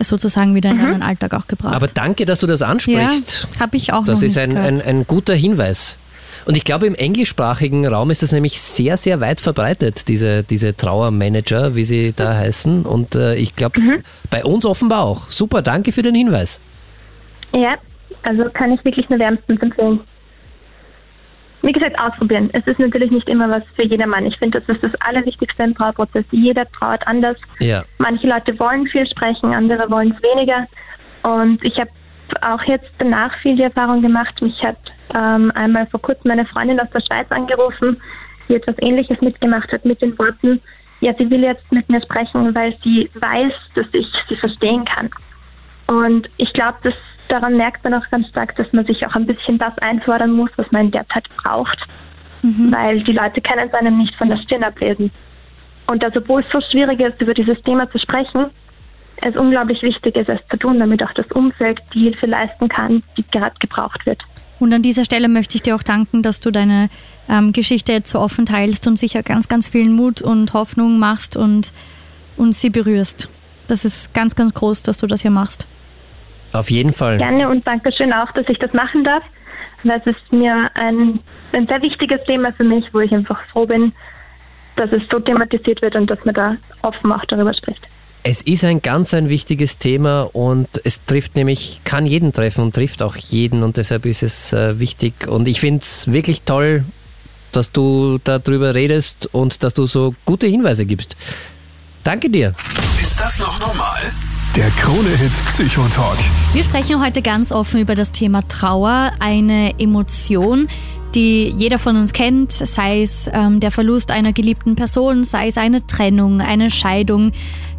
sozusagen wieder in mhm. deinen Alltag auch gebracht. Aber danke, dass du das ansprichst. Ja, habe ich auch Das noch ist ein, ein, ein guter Hinweis. Und ich glaube, im englischsprachigen Raum ist das nämlich sehr, sehr weit verbreitet, diese, diese Trauermanager, wie sie da heißen. Und äh, ich glaube, mhm. bei uns offenbar auch. Super, danke für den Hinweis. Ja, also kann ich wirklich nur wärmstens empfehlen. Wie gesagt, ausprobieren. Es ist natürlich nicht immer was für jedermann. Ich finde, das ist das Allerwichtigste im Trauerprozess. Jeder trauert anders. Ja. Manche Leute wollen viel sprechen, andere wollen es weniger. Und ich habe auch jetzt danach viel die Erfahrung gemacht. Mich hat ähm, einmal vor kurzem meine Freundin aus der Schweiz angerufen, die etwas Ähnliches mitgemacht hat mit den Worten, ja, sie will jetzt mit mir sprechen, weil sie weiß, dass ich sie verstehen kann. Und ich glaube, dass daran merkt man auch ganz stark, dass man sich auch ein bisschen das einfordern muss, was man in der Zeit braucht, mhm. weil die Leute können es einem nicht von der Stirn ablesen. Und also, obwohl es so schwierig ist, über dieses Thema zu sprechen, es unglaublich wichtig ist, es zu tun, damit auch das Umfeld die Hilfe leisten kann, die gerade gebraucht wird. Und an dieser Stelle möchte ich dir auch danken, dass du deine ähm, Geschichte jetzt so offen teilst und sicher ganz, ganz viel Mut und Hoffnung machst und, und sie berührst. Das ist ganz, ganz groß, dass du das hier machst. Auf jeden Fall. Gerne und danke schön auch, dass ich das machen darf. Das ist mir ein, ein sehr wichtiges Thema für mich, wo ich einfach froh bin, dass es so thematisiert wird und dass man da offen auch darüber spricht. Es ist ein ganz ein wichtiges Thema und es trifft nämlich, kann jeden treffen und trifft auch jeden und deshalb ist es äh, wichtig und ich finde es wirklich toll, dass du darüber redest und dass du so gute Hinweise gibst. Danke dir. Ist das noch normal? Der Krone-Hit Psychotalk. Wir sprechen heute ganz offen über das Thema Trauer, eine Emotion, die jeder von uns kennt, sei es ähm, der Verlust einer geliebten Person, sei es eine Trennung, eine Scheidung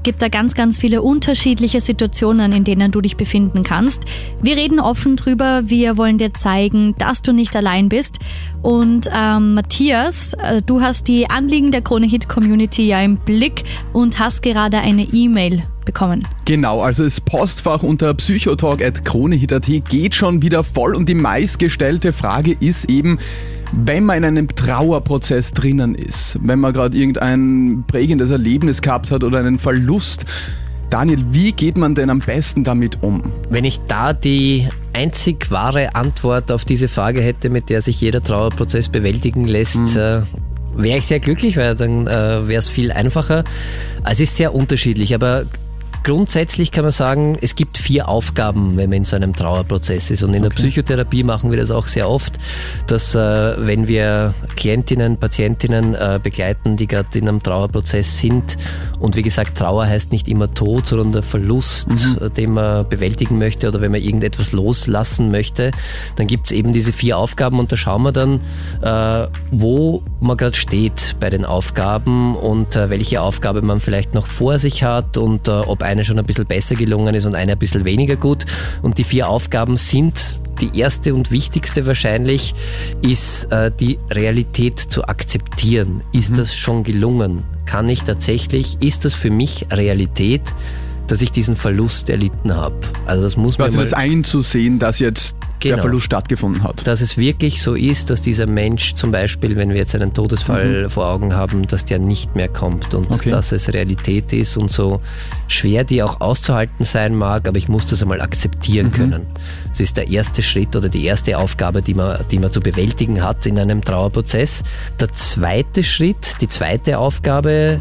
gibt da ganz, ganz viele unterschiedliche Situationen, in denen du dich befinden kannst. Wir reden offen drüber. Wir wollen dir zeigen, dass du nicht allein bist. Und ähm, Matthias, äh, du hast die Anliegen der Krone Hit Community ja im Blick und hast gerade eine E-Mail bekommen. Genau, also das Postfach unter psychotalk.kronehit.at geht schon wieder voll und die meistgestellte Frage ist eben, wenn man in einem Trauerprozess drinnen ist, wenn man gerade irgendein prägendes Erlebnis gehabt hat oder einen Verlust, Daniel, wie geht man denn am besten damit um? Wenn ich da die einzig wahre Antwort auf diese Frage hätte, mit der sich jeder Trauerprozess bewältigen lässt, mhm. äh, wäre ich sehr glücklich, weil dann äh, wäre es viel einfacher. Es ist sehr unterschiedlich, aber Grundsätzlich kann man sagen, es gibt vier Aufgaben, wenn man in so einem Trauerprozess ist. Und in okay. der Psychotherapie machen wir das auch sehr oft, dass äh, wenn wir Klientinnen, Patientinnen äh, begleiten, die gerade in einem Trauerprozess sind, und wie gesagt, Trauer heißt nicht immer Tod, sondern der Verlust, mhm. Äh, den man bewältigen möchte oder wenn man irgendetwas loslassen möchte, dann gibt es eben diese vier Aufgaben und da schauen wir dann, äh, wo man gerade steht bei den Aufgaben und äh, welche Aufgabe man vielleicht noch vor sich hat und äh, ob ein eine schon ein bisschen besser gelungen ist und eine ein bisschen weniger gut. Und die vier Aufgaben sind die erste und wichtigste wahrscheinlich ist äh, die Realität zu akzeptieren. Ist mhm. das schon gelungen? Kann ich tatsächlich, ist das für mich Realität, dass ich diesen Verlust erlitten habe? Also das muss man also das einzusehen, dass jetzt genau. der Verlust stattgefunden hat. Dass es wirklich so ist, dass dieser Mensch zum Beispiel, wenn wir jetzt einen Todesfall mhm. vor Augen haben, dass der nicht mehr kommt und okay. dass es Realität ist und so schwer die auch auszuhalten sein mag, aber ich muss das einmal akzeptieren mhm. können. Das ist der erste Schritt oder die erste Aufgabe, die man, die man zu bewältigen hat in einem Trauerprozess. Der zweite Schritt, die zweite Aufgabe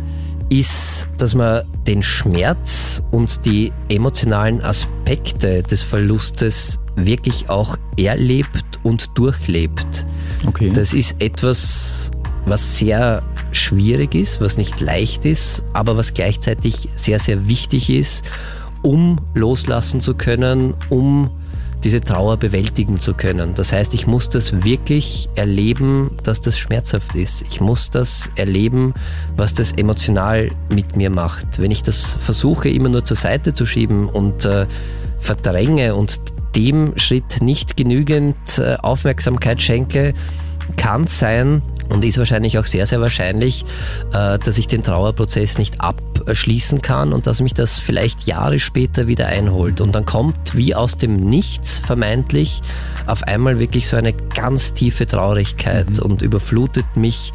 ist, dass man den Schmerz und die emotionalen Aspekte des Verlustes wirklich auch erlebt und durchlebt. Okay. Das ist etwas, was sehr schwierig ist, was nicht leicht ist, aber was gleichzeitig sehr, sehr wichtig ist, um loslassen zu können, um diese Trauer bewältigen zu können. Das heißt, ich muss das wirklich erleben, dass das schmerzhaft ist. Ich muss das erleben, was das emotional mit mir macht. Wenn ich das versuche, immer nur zur Seite zu schieben und äh, verdränge und dem Schritt nicht genügend äh, Aufmerksamkeit schenke, kann sein und ist wahrscheinlich auch sehr, sehr wahrscheinlich, äh, dass ich den Trauerprozess nicht ab abschließen kann und dass mich das vielleicht Jahre später wieder einholt. Und dann kommt wie aus dem Nichts vermeintlich auf einmal wirklich so eine ganz tiefe Traurigkeit mhm. und überflutet mich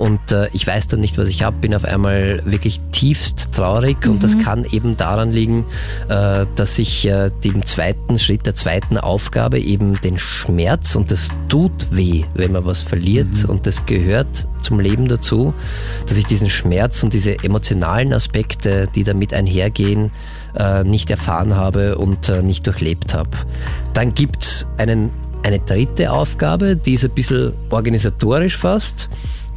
und äh, ich weiß dann nicht, was ich habe, bin auf einmal wirklich tiefst traurig mhm. und das mhm. kann eben daran liegen, äh, dass ich äh, dem zweiten Schritt, der zweiten Aufgabe eben den Schmerz und das tut weh, wenn man was verliert mhm. und das gehört zum Leben dazu, dass ich diesen Schmerz und diese emotionalen Aspekte, die damit einhergehen, äh, nicht erfahren habe und äh, nicht durchlebt habe. Dann gibt es eine dritte Aufgabe, die ist ein bisschen organisatorisch fast.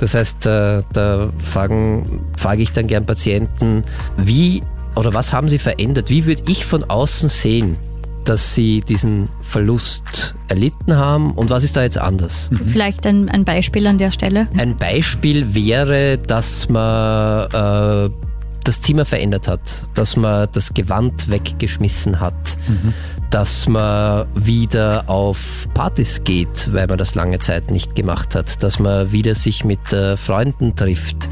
Das heißt, äh, da fragen, frage ich dann gern Patienten, wie oder was haben sie verändert? Wie würde ich von außen sehen, dass sie diesen Verlust erlitten haben und was ist da jetzt anders? Mhm. Vielleicht ein, ein Beispiel an der Stelle? Ein Beispiel wäre, dass man äh, das Zimmer verändert hat, dass man das Gewand weggeschmissen hat, mhm. Dass man wieder auf Partys geht, weil man das lange Zeit nicht gemacht hat, dass man wieder sich mit äh, Freunden trifft,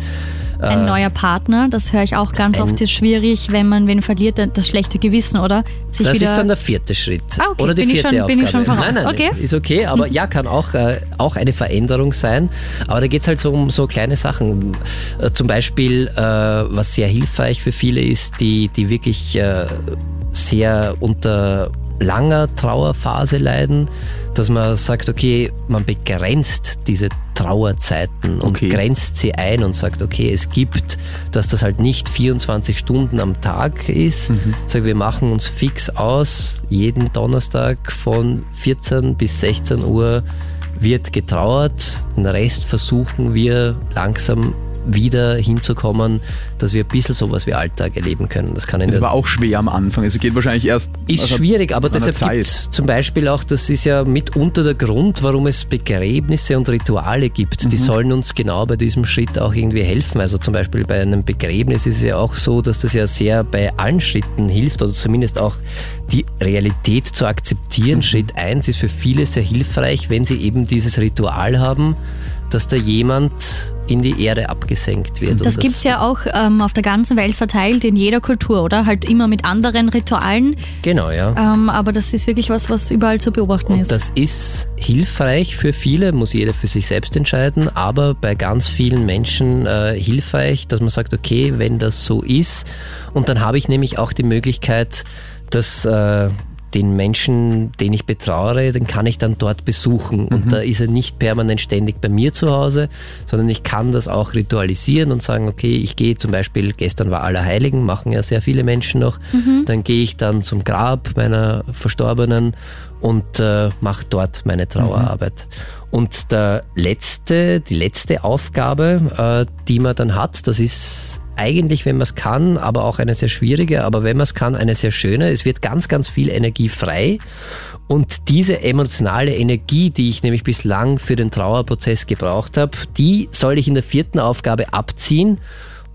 ein äh, neuer Partner, das höre ich auch ganz oft, ist schwierig, wenn man wen verliert, das schlechte Gewissen, oder? Sich das ist dann der vierte Schritt. Ah, okay. Oder die bin vierte ich schon, Aufgabe. Bin ich schon voraus. Nein, nein, okay. ist okay, aber ja, kann auch, äh, auch eine Veränderung sein. Aber da geht es halt so um so kleine Sachen. Äh, zum Beispiel, äh, was sehr hilfreich für viele ist, die, die wirklich äh, sehr unter langer Trauerphase leiden, dass man sagt, okay, man begrenzt diese Trauerzeiten und okay. grenzt sie ein und sagt, okay, es gibt, dass das halt nicht 24 Stunden am Tag ist. Mhm. Sag, wir machen uns fix aus, jeden Donnerstag von 14 bis 16 Uhr wird getrauert, den Rest versuchen wir langsam wieder hinzukommen, dass wir ein bisschen sowas wie Alltag erleben können. Das, kann das war auch schwer am Anfang. Es geht wahrscheinlich erst. Ist also schwierig, aber deshalb gibt es zum Beispiel auch, das ist ja mitunter der Grund, warum es Begräbnisse und Rituale gibt. Mhm. Die sollen uns genau bei diesem Schritt auch irgendwie helfen. Also zum Beispiel bei einem Begräbnis ist es ja auch so, dass das ja sehr bei allen Schritten hilft oder zumindest auch die Realität zu akzeptieren. Mhm. Schritt 1 ist für viele sehr hilfreich, wenn sie eben dieses Ritual haben, dass da jemand in die Erde abgesenkt wird. Das, das gibt es ja auch ähm, auf der ganzen Welt verteilt, in jeder Kultur, oder? Halt immer mit anderen Ritualen. Genau, ja. Ähm, aber das ist wirklich was, was überall zu beobachten Und ist. Das ist hilfreich für viele, muss jeder für sich selbst entscheiden, aber bei ganz vielen Menschen äh, hilfreich, dass man sagt, okay, wenn das so ist, und dann habe ich nämlich auch die Möglichkeit, dass äh, den Menschen, den ich betrauere, den kann ich dann dort besuchen. Und mhm. da ist er nicht permanent ständig bei mir zu Hause, sondern ich kann das auch ritualisieren und sagen, okay, ich gehe zum Beispiel, gestern war Allerheiligen, machen ja sehr viele Menschen noch, mhm. dann gehe ich dann zum Grab meiner Verstorbenen und äh, mache dort meine Trauerarbeit. Mhm. Und der letzte, die letzte Aufgabe, äh, die man dann hat, das ist eigentlich, wenn man es kann, aber auch eine sehr schwierige, aber wenn man es kann, eine sehr schöne. Es wird ganz, ganz viel Energie frei. Und diese emotionale Energie, die ich nämlich bislang für den Trauerprozess gebraucht habe, die soll ich in der vierten Aufgabe abziehen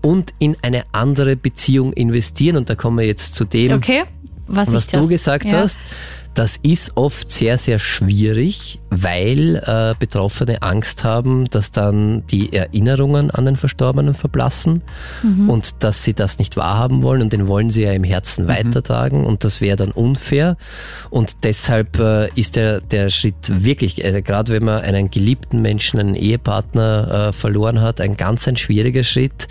und in eine andere Beziehung investieren. Und da kommen wir jetzt zu dem, okay, was, was du gesagt ja. hast. Das ist oft sehr, sehr schwierig, weil äh, Betroffene Angst haben, dass dann die Erinnerungen an den Verstorbenen verblassen mhm. und dass sie das nicht wahrhaben wollen und den wollen sie ja im Herzen mhm. weitertragen und das wäre dann unfair. Und deshalb äh, ist der, der Schritt wirklich, äh, gerade wenn man einen geliebten Menschen, einen Ehepartner äh, verloren hat, ein ganz ein schwieriger Schritt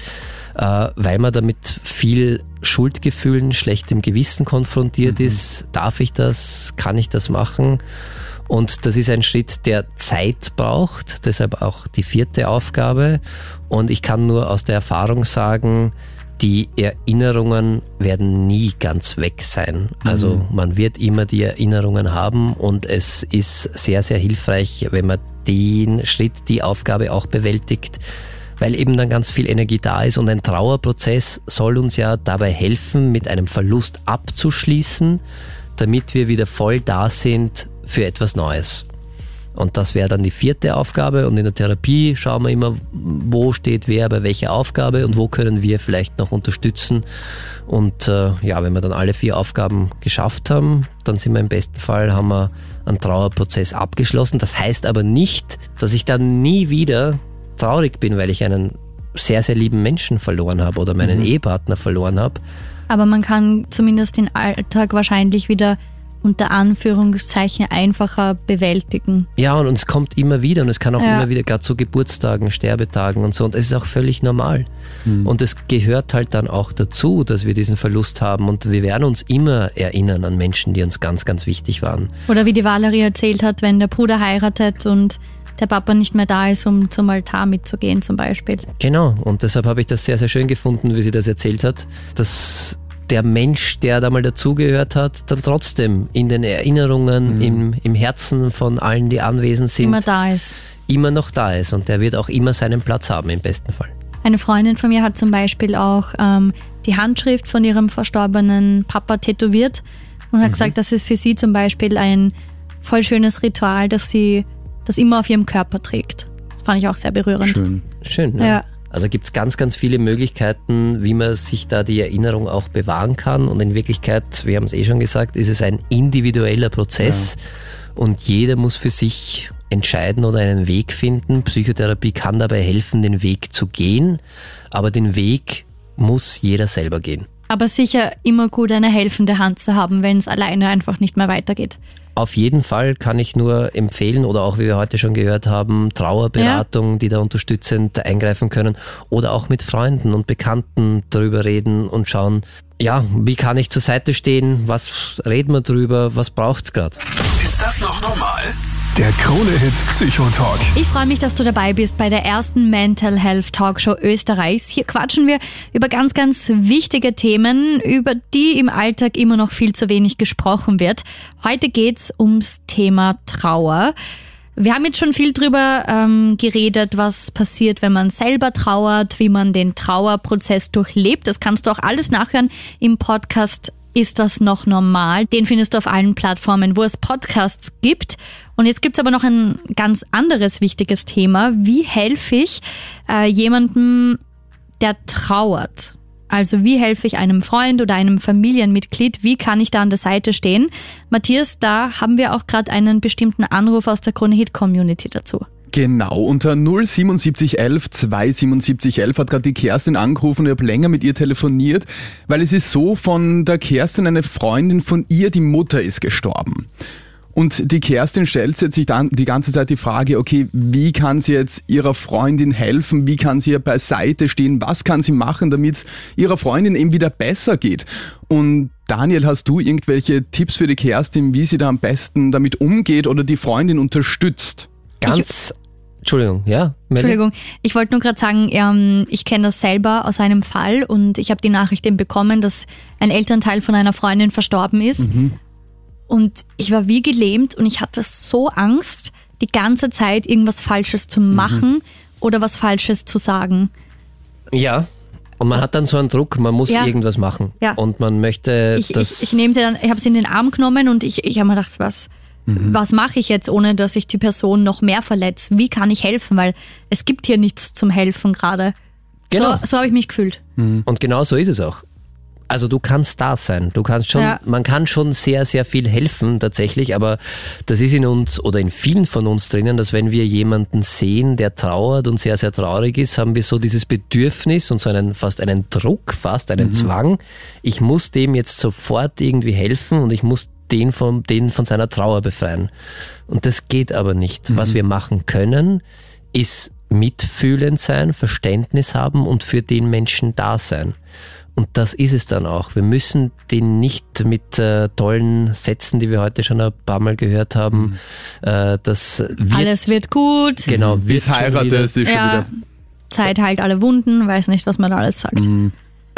äh, weil man damit viel Schuldgefühlen, schlechtem Gewissen konfrontiert mhm. ist. Darf ich das? Kann ich das machen? Und das ist ein Schritt, der Zeit braucht, deshalb auch die vierte Aufgabe. Und ich kann nur aus der Erfahrung sagen, die Erinnerungen werden nie ganz weg sein. Also mhm. man wird immer die Erinnerungen haben und es ist sehr, sehr hilfreich, wenn man den Schritt, die Aufgabe auch bewältigt, weil eben dann ganz viel Energie da ist und ein Trauerprozess soll uns ja dabei helfen, mit einem Verlust abzuschließen, damit wir wieder voll da sind für etwas Neues. Und das wäre dann die vierte Aufgabe. Und in der Therapie schauen wir immer, wo steht wer bei welcher Aufgabe und wo können wir vielleicht noch unterstützen. Und äh, ja, wenn wir dann alle vier Aufgaben geschafft haben, dann sind wir im besten Fall, haben wir einen Trauerprozess abgeschlossen. Das heißt aber nicht, dass ich dann nie wieder traurig bin, weil ich einen sehr, sehr lieben Menschen verloren habe oder meinen Ehepartner verloren habe. Aber man kann zumindest den Alltag wahrscheinlich wieder unter Anführungszeichen einfacher bewältigen. Ja, und, es kommt immer wieder und es kann auch Ja. immer wieder, gerade zu Geburtstagen, Sterbetagen und so. Und es ist auch völlig normal. Und es gehört halt dann auch dazu, dass wir diesen Verlust haben. Und wir werden uns immer erinnern an Menschen, die uns ganz, ganz wichtig waren. Oder wie die Valerie erzählt hat, wenn der Bruder heiratet und der Papa nicht mehr da ist, um zum Altar mitzugehen zum Beispiel. Genau, und deshalb habe ich das sehr, sehr schön gefunden, wie sie das erzählt hat, dass der Mensch, der da mal dazugehört hat, dann trotzdem in den Erinnerungen, im, im Herzen von allen, die anwesend sind, Immer da ist. immer noch da ist. Und der wird auch immer seinen Platz haben, im besten Fall. Eine Freundin von mir hat zum Beispiel auch ähm, die Handschrift von ihrem verstorbenen Papa tätowiert und hat gesagt, das ist für sie zum Beispiel ein voll schönes Ritual, dass sie das immer auf ihrem Körper trägt. Das fand ich auch sehr berührend. Schön. Schön, ja. Ja. Also gibt es ganz, ganz viele Möglichkeiten, wie man sich da die Erinnerung auch bewahren kann. Und in Wirklichkeit, wir haben es eh schon gesagt, ist es ein individueller Prozess und jeder muss für sich entscheiden oder einen Weg finden. Psychotherapie kann dabei helfen, den Weg zu gehen, aber den Weg muss jeder selber gehen. Aber sicher immer gut, eine helfende Hand zu haben, wenn es alleine einfach nicht mehr weitergeht. Auf jeden Fall kann ich nur empfehlen oder auch wie wir heute schon gehört haben, Trauerberatung, die da unterstützend eingreifen können oder auch mit Freunden und Bekannten darüber reden und schauen, ja, wie kann ich zur Seite stehen, was reden wir drüber, was braucht's gerade. Ist das noch normal? Der Krone-Hit Psychotalk. Ich freue mich, dass du dabei bist bei der ersten Mental Health Talkshow Österreichs. Hier quatschen wir über ganz, ganz wichtige Themen, über die im Alltag immer noch viel zu wenig gesprochen wird. Heute geht's ums Thema Trauer. Wir haben jetzt schon viel drüber ähm, geredet, was passiert, wenn man selber trauert, wie man den Trauerprozess durchlebt. Das kannst du auch alles nachhören im Podcast Ist das noch normal? Den findest du auf allen Plattformen, wo es Podcasts gibt. Und jetzt gibt's aber noch ein ganz anderes wichtiges Thema. Wie helfe ich äh, jemandem, der trauert? Also wie helfe ich einem Freund oder einem Familienmitglied? Wie kann ich da an der Seite stehen? Matthias, da haben wir auch gerade einen bestimmten Anruf aus der Krone Hit Community dazu. Genau, unter 07711 27711 hat gerade die Kerstin angerufen und ich habe länger mit ihr telefoniert, weil es ist so, von der Kerstin, eine Freundin von ihr, die Mutter ist gestorben. Und die Kerstin stellt sich dann die ganze Zeit die Frage, okay, wie kann sie jetzt ihrer Freundin helfen? Wie kann sie ihr beiseite stehen? Was kann sie machen, damit es ihrer Freundin eben wieder besser geht? Und Daniel, hast du irgendwelche Tipps für die Kerstin, wie sie da am besten damit umgeht oder die Freundin unterstützt? Ganz, Entschuldigung, ja? Melli? Entschuldigung, ich wollte nur gerade sagen, ähm, ich kenne das selber aus einem Fall und ich habe die Nachricht eben bekommen, dass ein Elternteil von einer Freundin verstorben ist. Und ich war wie gelähmt und ich hatte so Angst, die ganze Zeit irgendwas Falsches zu machen oder was Falsches zu sagen. Ja. Und man hat dann so einen Druck, man muss Ja. irgendwas machen. Ja. Und man möchte Ich, das. ich, ich nehme sie dann, ich habe sie in den Arm genommen und ich, ich habe mir gedacht, was, was mache ich jetzt, ohne dass ich die Person noch mehr verletze? Wie kann ich helfen? Weil es gibt hier nichts zum Helfen gerade. Genau. So, so habe ich mich gefühlt. Und genau so ist es auch. Also du kannst da sein. Du kannst schon, Ja. man kann schon sehr, sehr viel helfen tatsächlich, aber das ist in uns oder in vielen von uns drinnen, dass wenn wir jemanden sehen, der trauert und sehr, sehr traurig ist, haben wir so dieses Bedürfnis und so einen fast einen Druck, fast einen Zwang. Ich muss dem jetzt sofort irgendwie helfen und ich muss den von, den von seiner Trauer befreien. Und das geht aber nicht. Was wir machen können, ist mitfühlend sein, Verständnis haben und für den Menschen da sein. Und das ist es dann auch. Wir müssen den nicht mit äh, tollen Sätzen, die wir heute schon ein paar Mal gehört haben, äh, das wird, Alles wird gut. genau, wird Bis heiratest, ist schon wieder. Zeit heilt alle Wunden, weiß nicht, was man da alles sagt.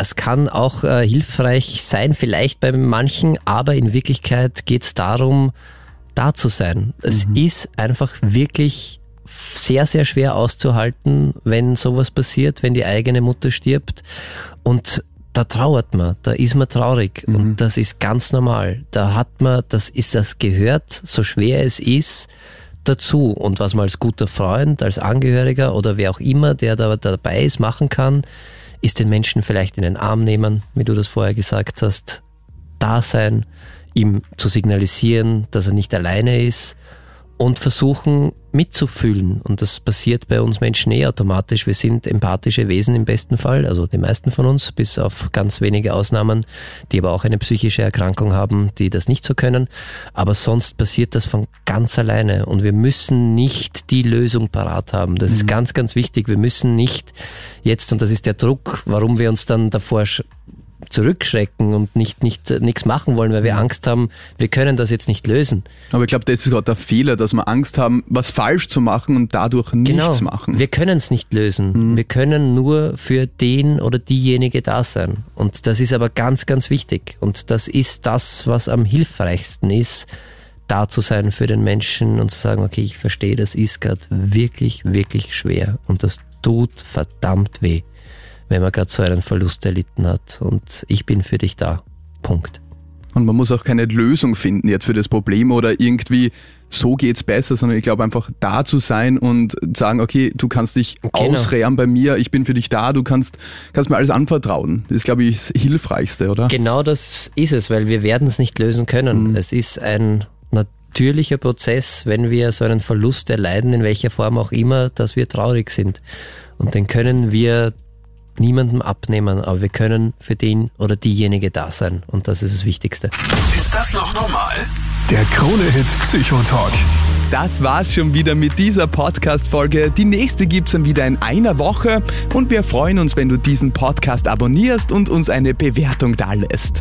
Es kann auch äh, hilfreich sein, vielleicht bei manchen, aber in Wirklichkeit geht es darum, da zu sein. Es ist einfach wirklich sehr, sehr schwer auszuhalten, wenn sowas passiert, wenn die eigene Mutter stirbt. Und da trauert man, da ist man traurig und das ist ganz normal. Da hat man, das ist das gehört, so schwer es ist, dazu. Und was man als guter Freund, als Angehöriger oder wer auch immer, der da dabei ist, machen kann, ist den Menschen vielleicht in den Arm nehmen, wie du das vorher gesagt hast, da sein, ihm zu signalisieren, dass er nicht alleine ist und versuchen mitzufühlen. Und das passiert bei uns Menschen eh automatisch. Wir sind empathische Wesen im besten Fall, also die meisten von uns, bis auf ganz wenige Ausnahmen, die aber auch eine psychische Erkrankung haben, die das nicht so können. Aber sonst passiert das von ganz alleine. Und wir müssen nicht die Lösung parat haben. Das mhm. ist ganz, ganz wichtig. Wir müssen nicht jetzt, und das ist der Druck, warum wir uns dann davor zurückschrecken und nicht, nicht nichts machen wollen, weil wir Angst haben, wir können das jetzt nicht lösen. Aber ich glaube, das ist gerade der Fehler, dass wir Angst haben, was falsch zu machen und dadurch genau. nichts machen. Wir können es nicht lösen. Mhm. Wir können nur für den oder diejenige da sein. Und das ist aber ganz, ganz wichtig. Und das ist das, was am hilfreichsten ist, da zu sein für den Menschen und zu sagen, okay, ich verstehe, das ist gerade wirklich, wirklich schwer und das tut verdammt weh wenn man gerade so einen Verlust erlitten hat. Und ich bin für dich da. Punkt. Und man muss auch keine Lösung finden jetzt für das Problem oder irgendwie so geht's besser, sondern ich glaube einfach da zu sein und sagen, okay, du kannst dich genau. ausrehren bei mir, ich bin für dich da, du kannst, kannst mir alles anvertrauen. Das ist, glaube ich, das Hilfreichste, oder? Genau das ist es, weil wir werden es nicht lösen können. Mhm. Es ist ein natürlicher Prozess, wenn wir so einen Verlust erleiden, in welcher Form auch immer, dass wir traurig sind. Und den können wir niemandem abnehmen, aber wir können für den oder diejenige da sein und das ist das Wichtigste. Ist das noch normal? Der Krone-Hit Psychotalk. Das war's schon wieder mit dieser Podcast-Folge. Die nächste gibt's dann wieder in einer Woche und wir freuen uns, wenn du diesen Podcast abonnierst und uns eine Bewertung da lässt.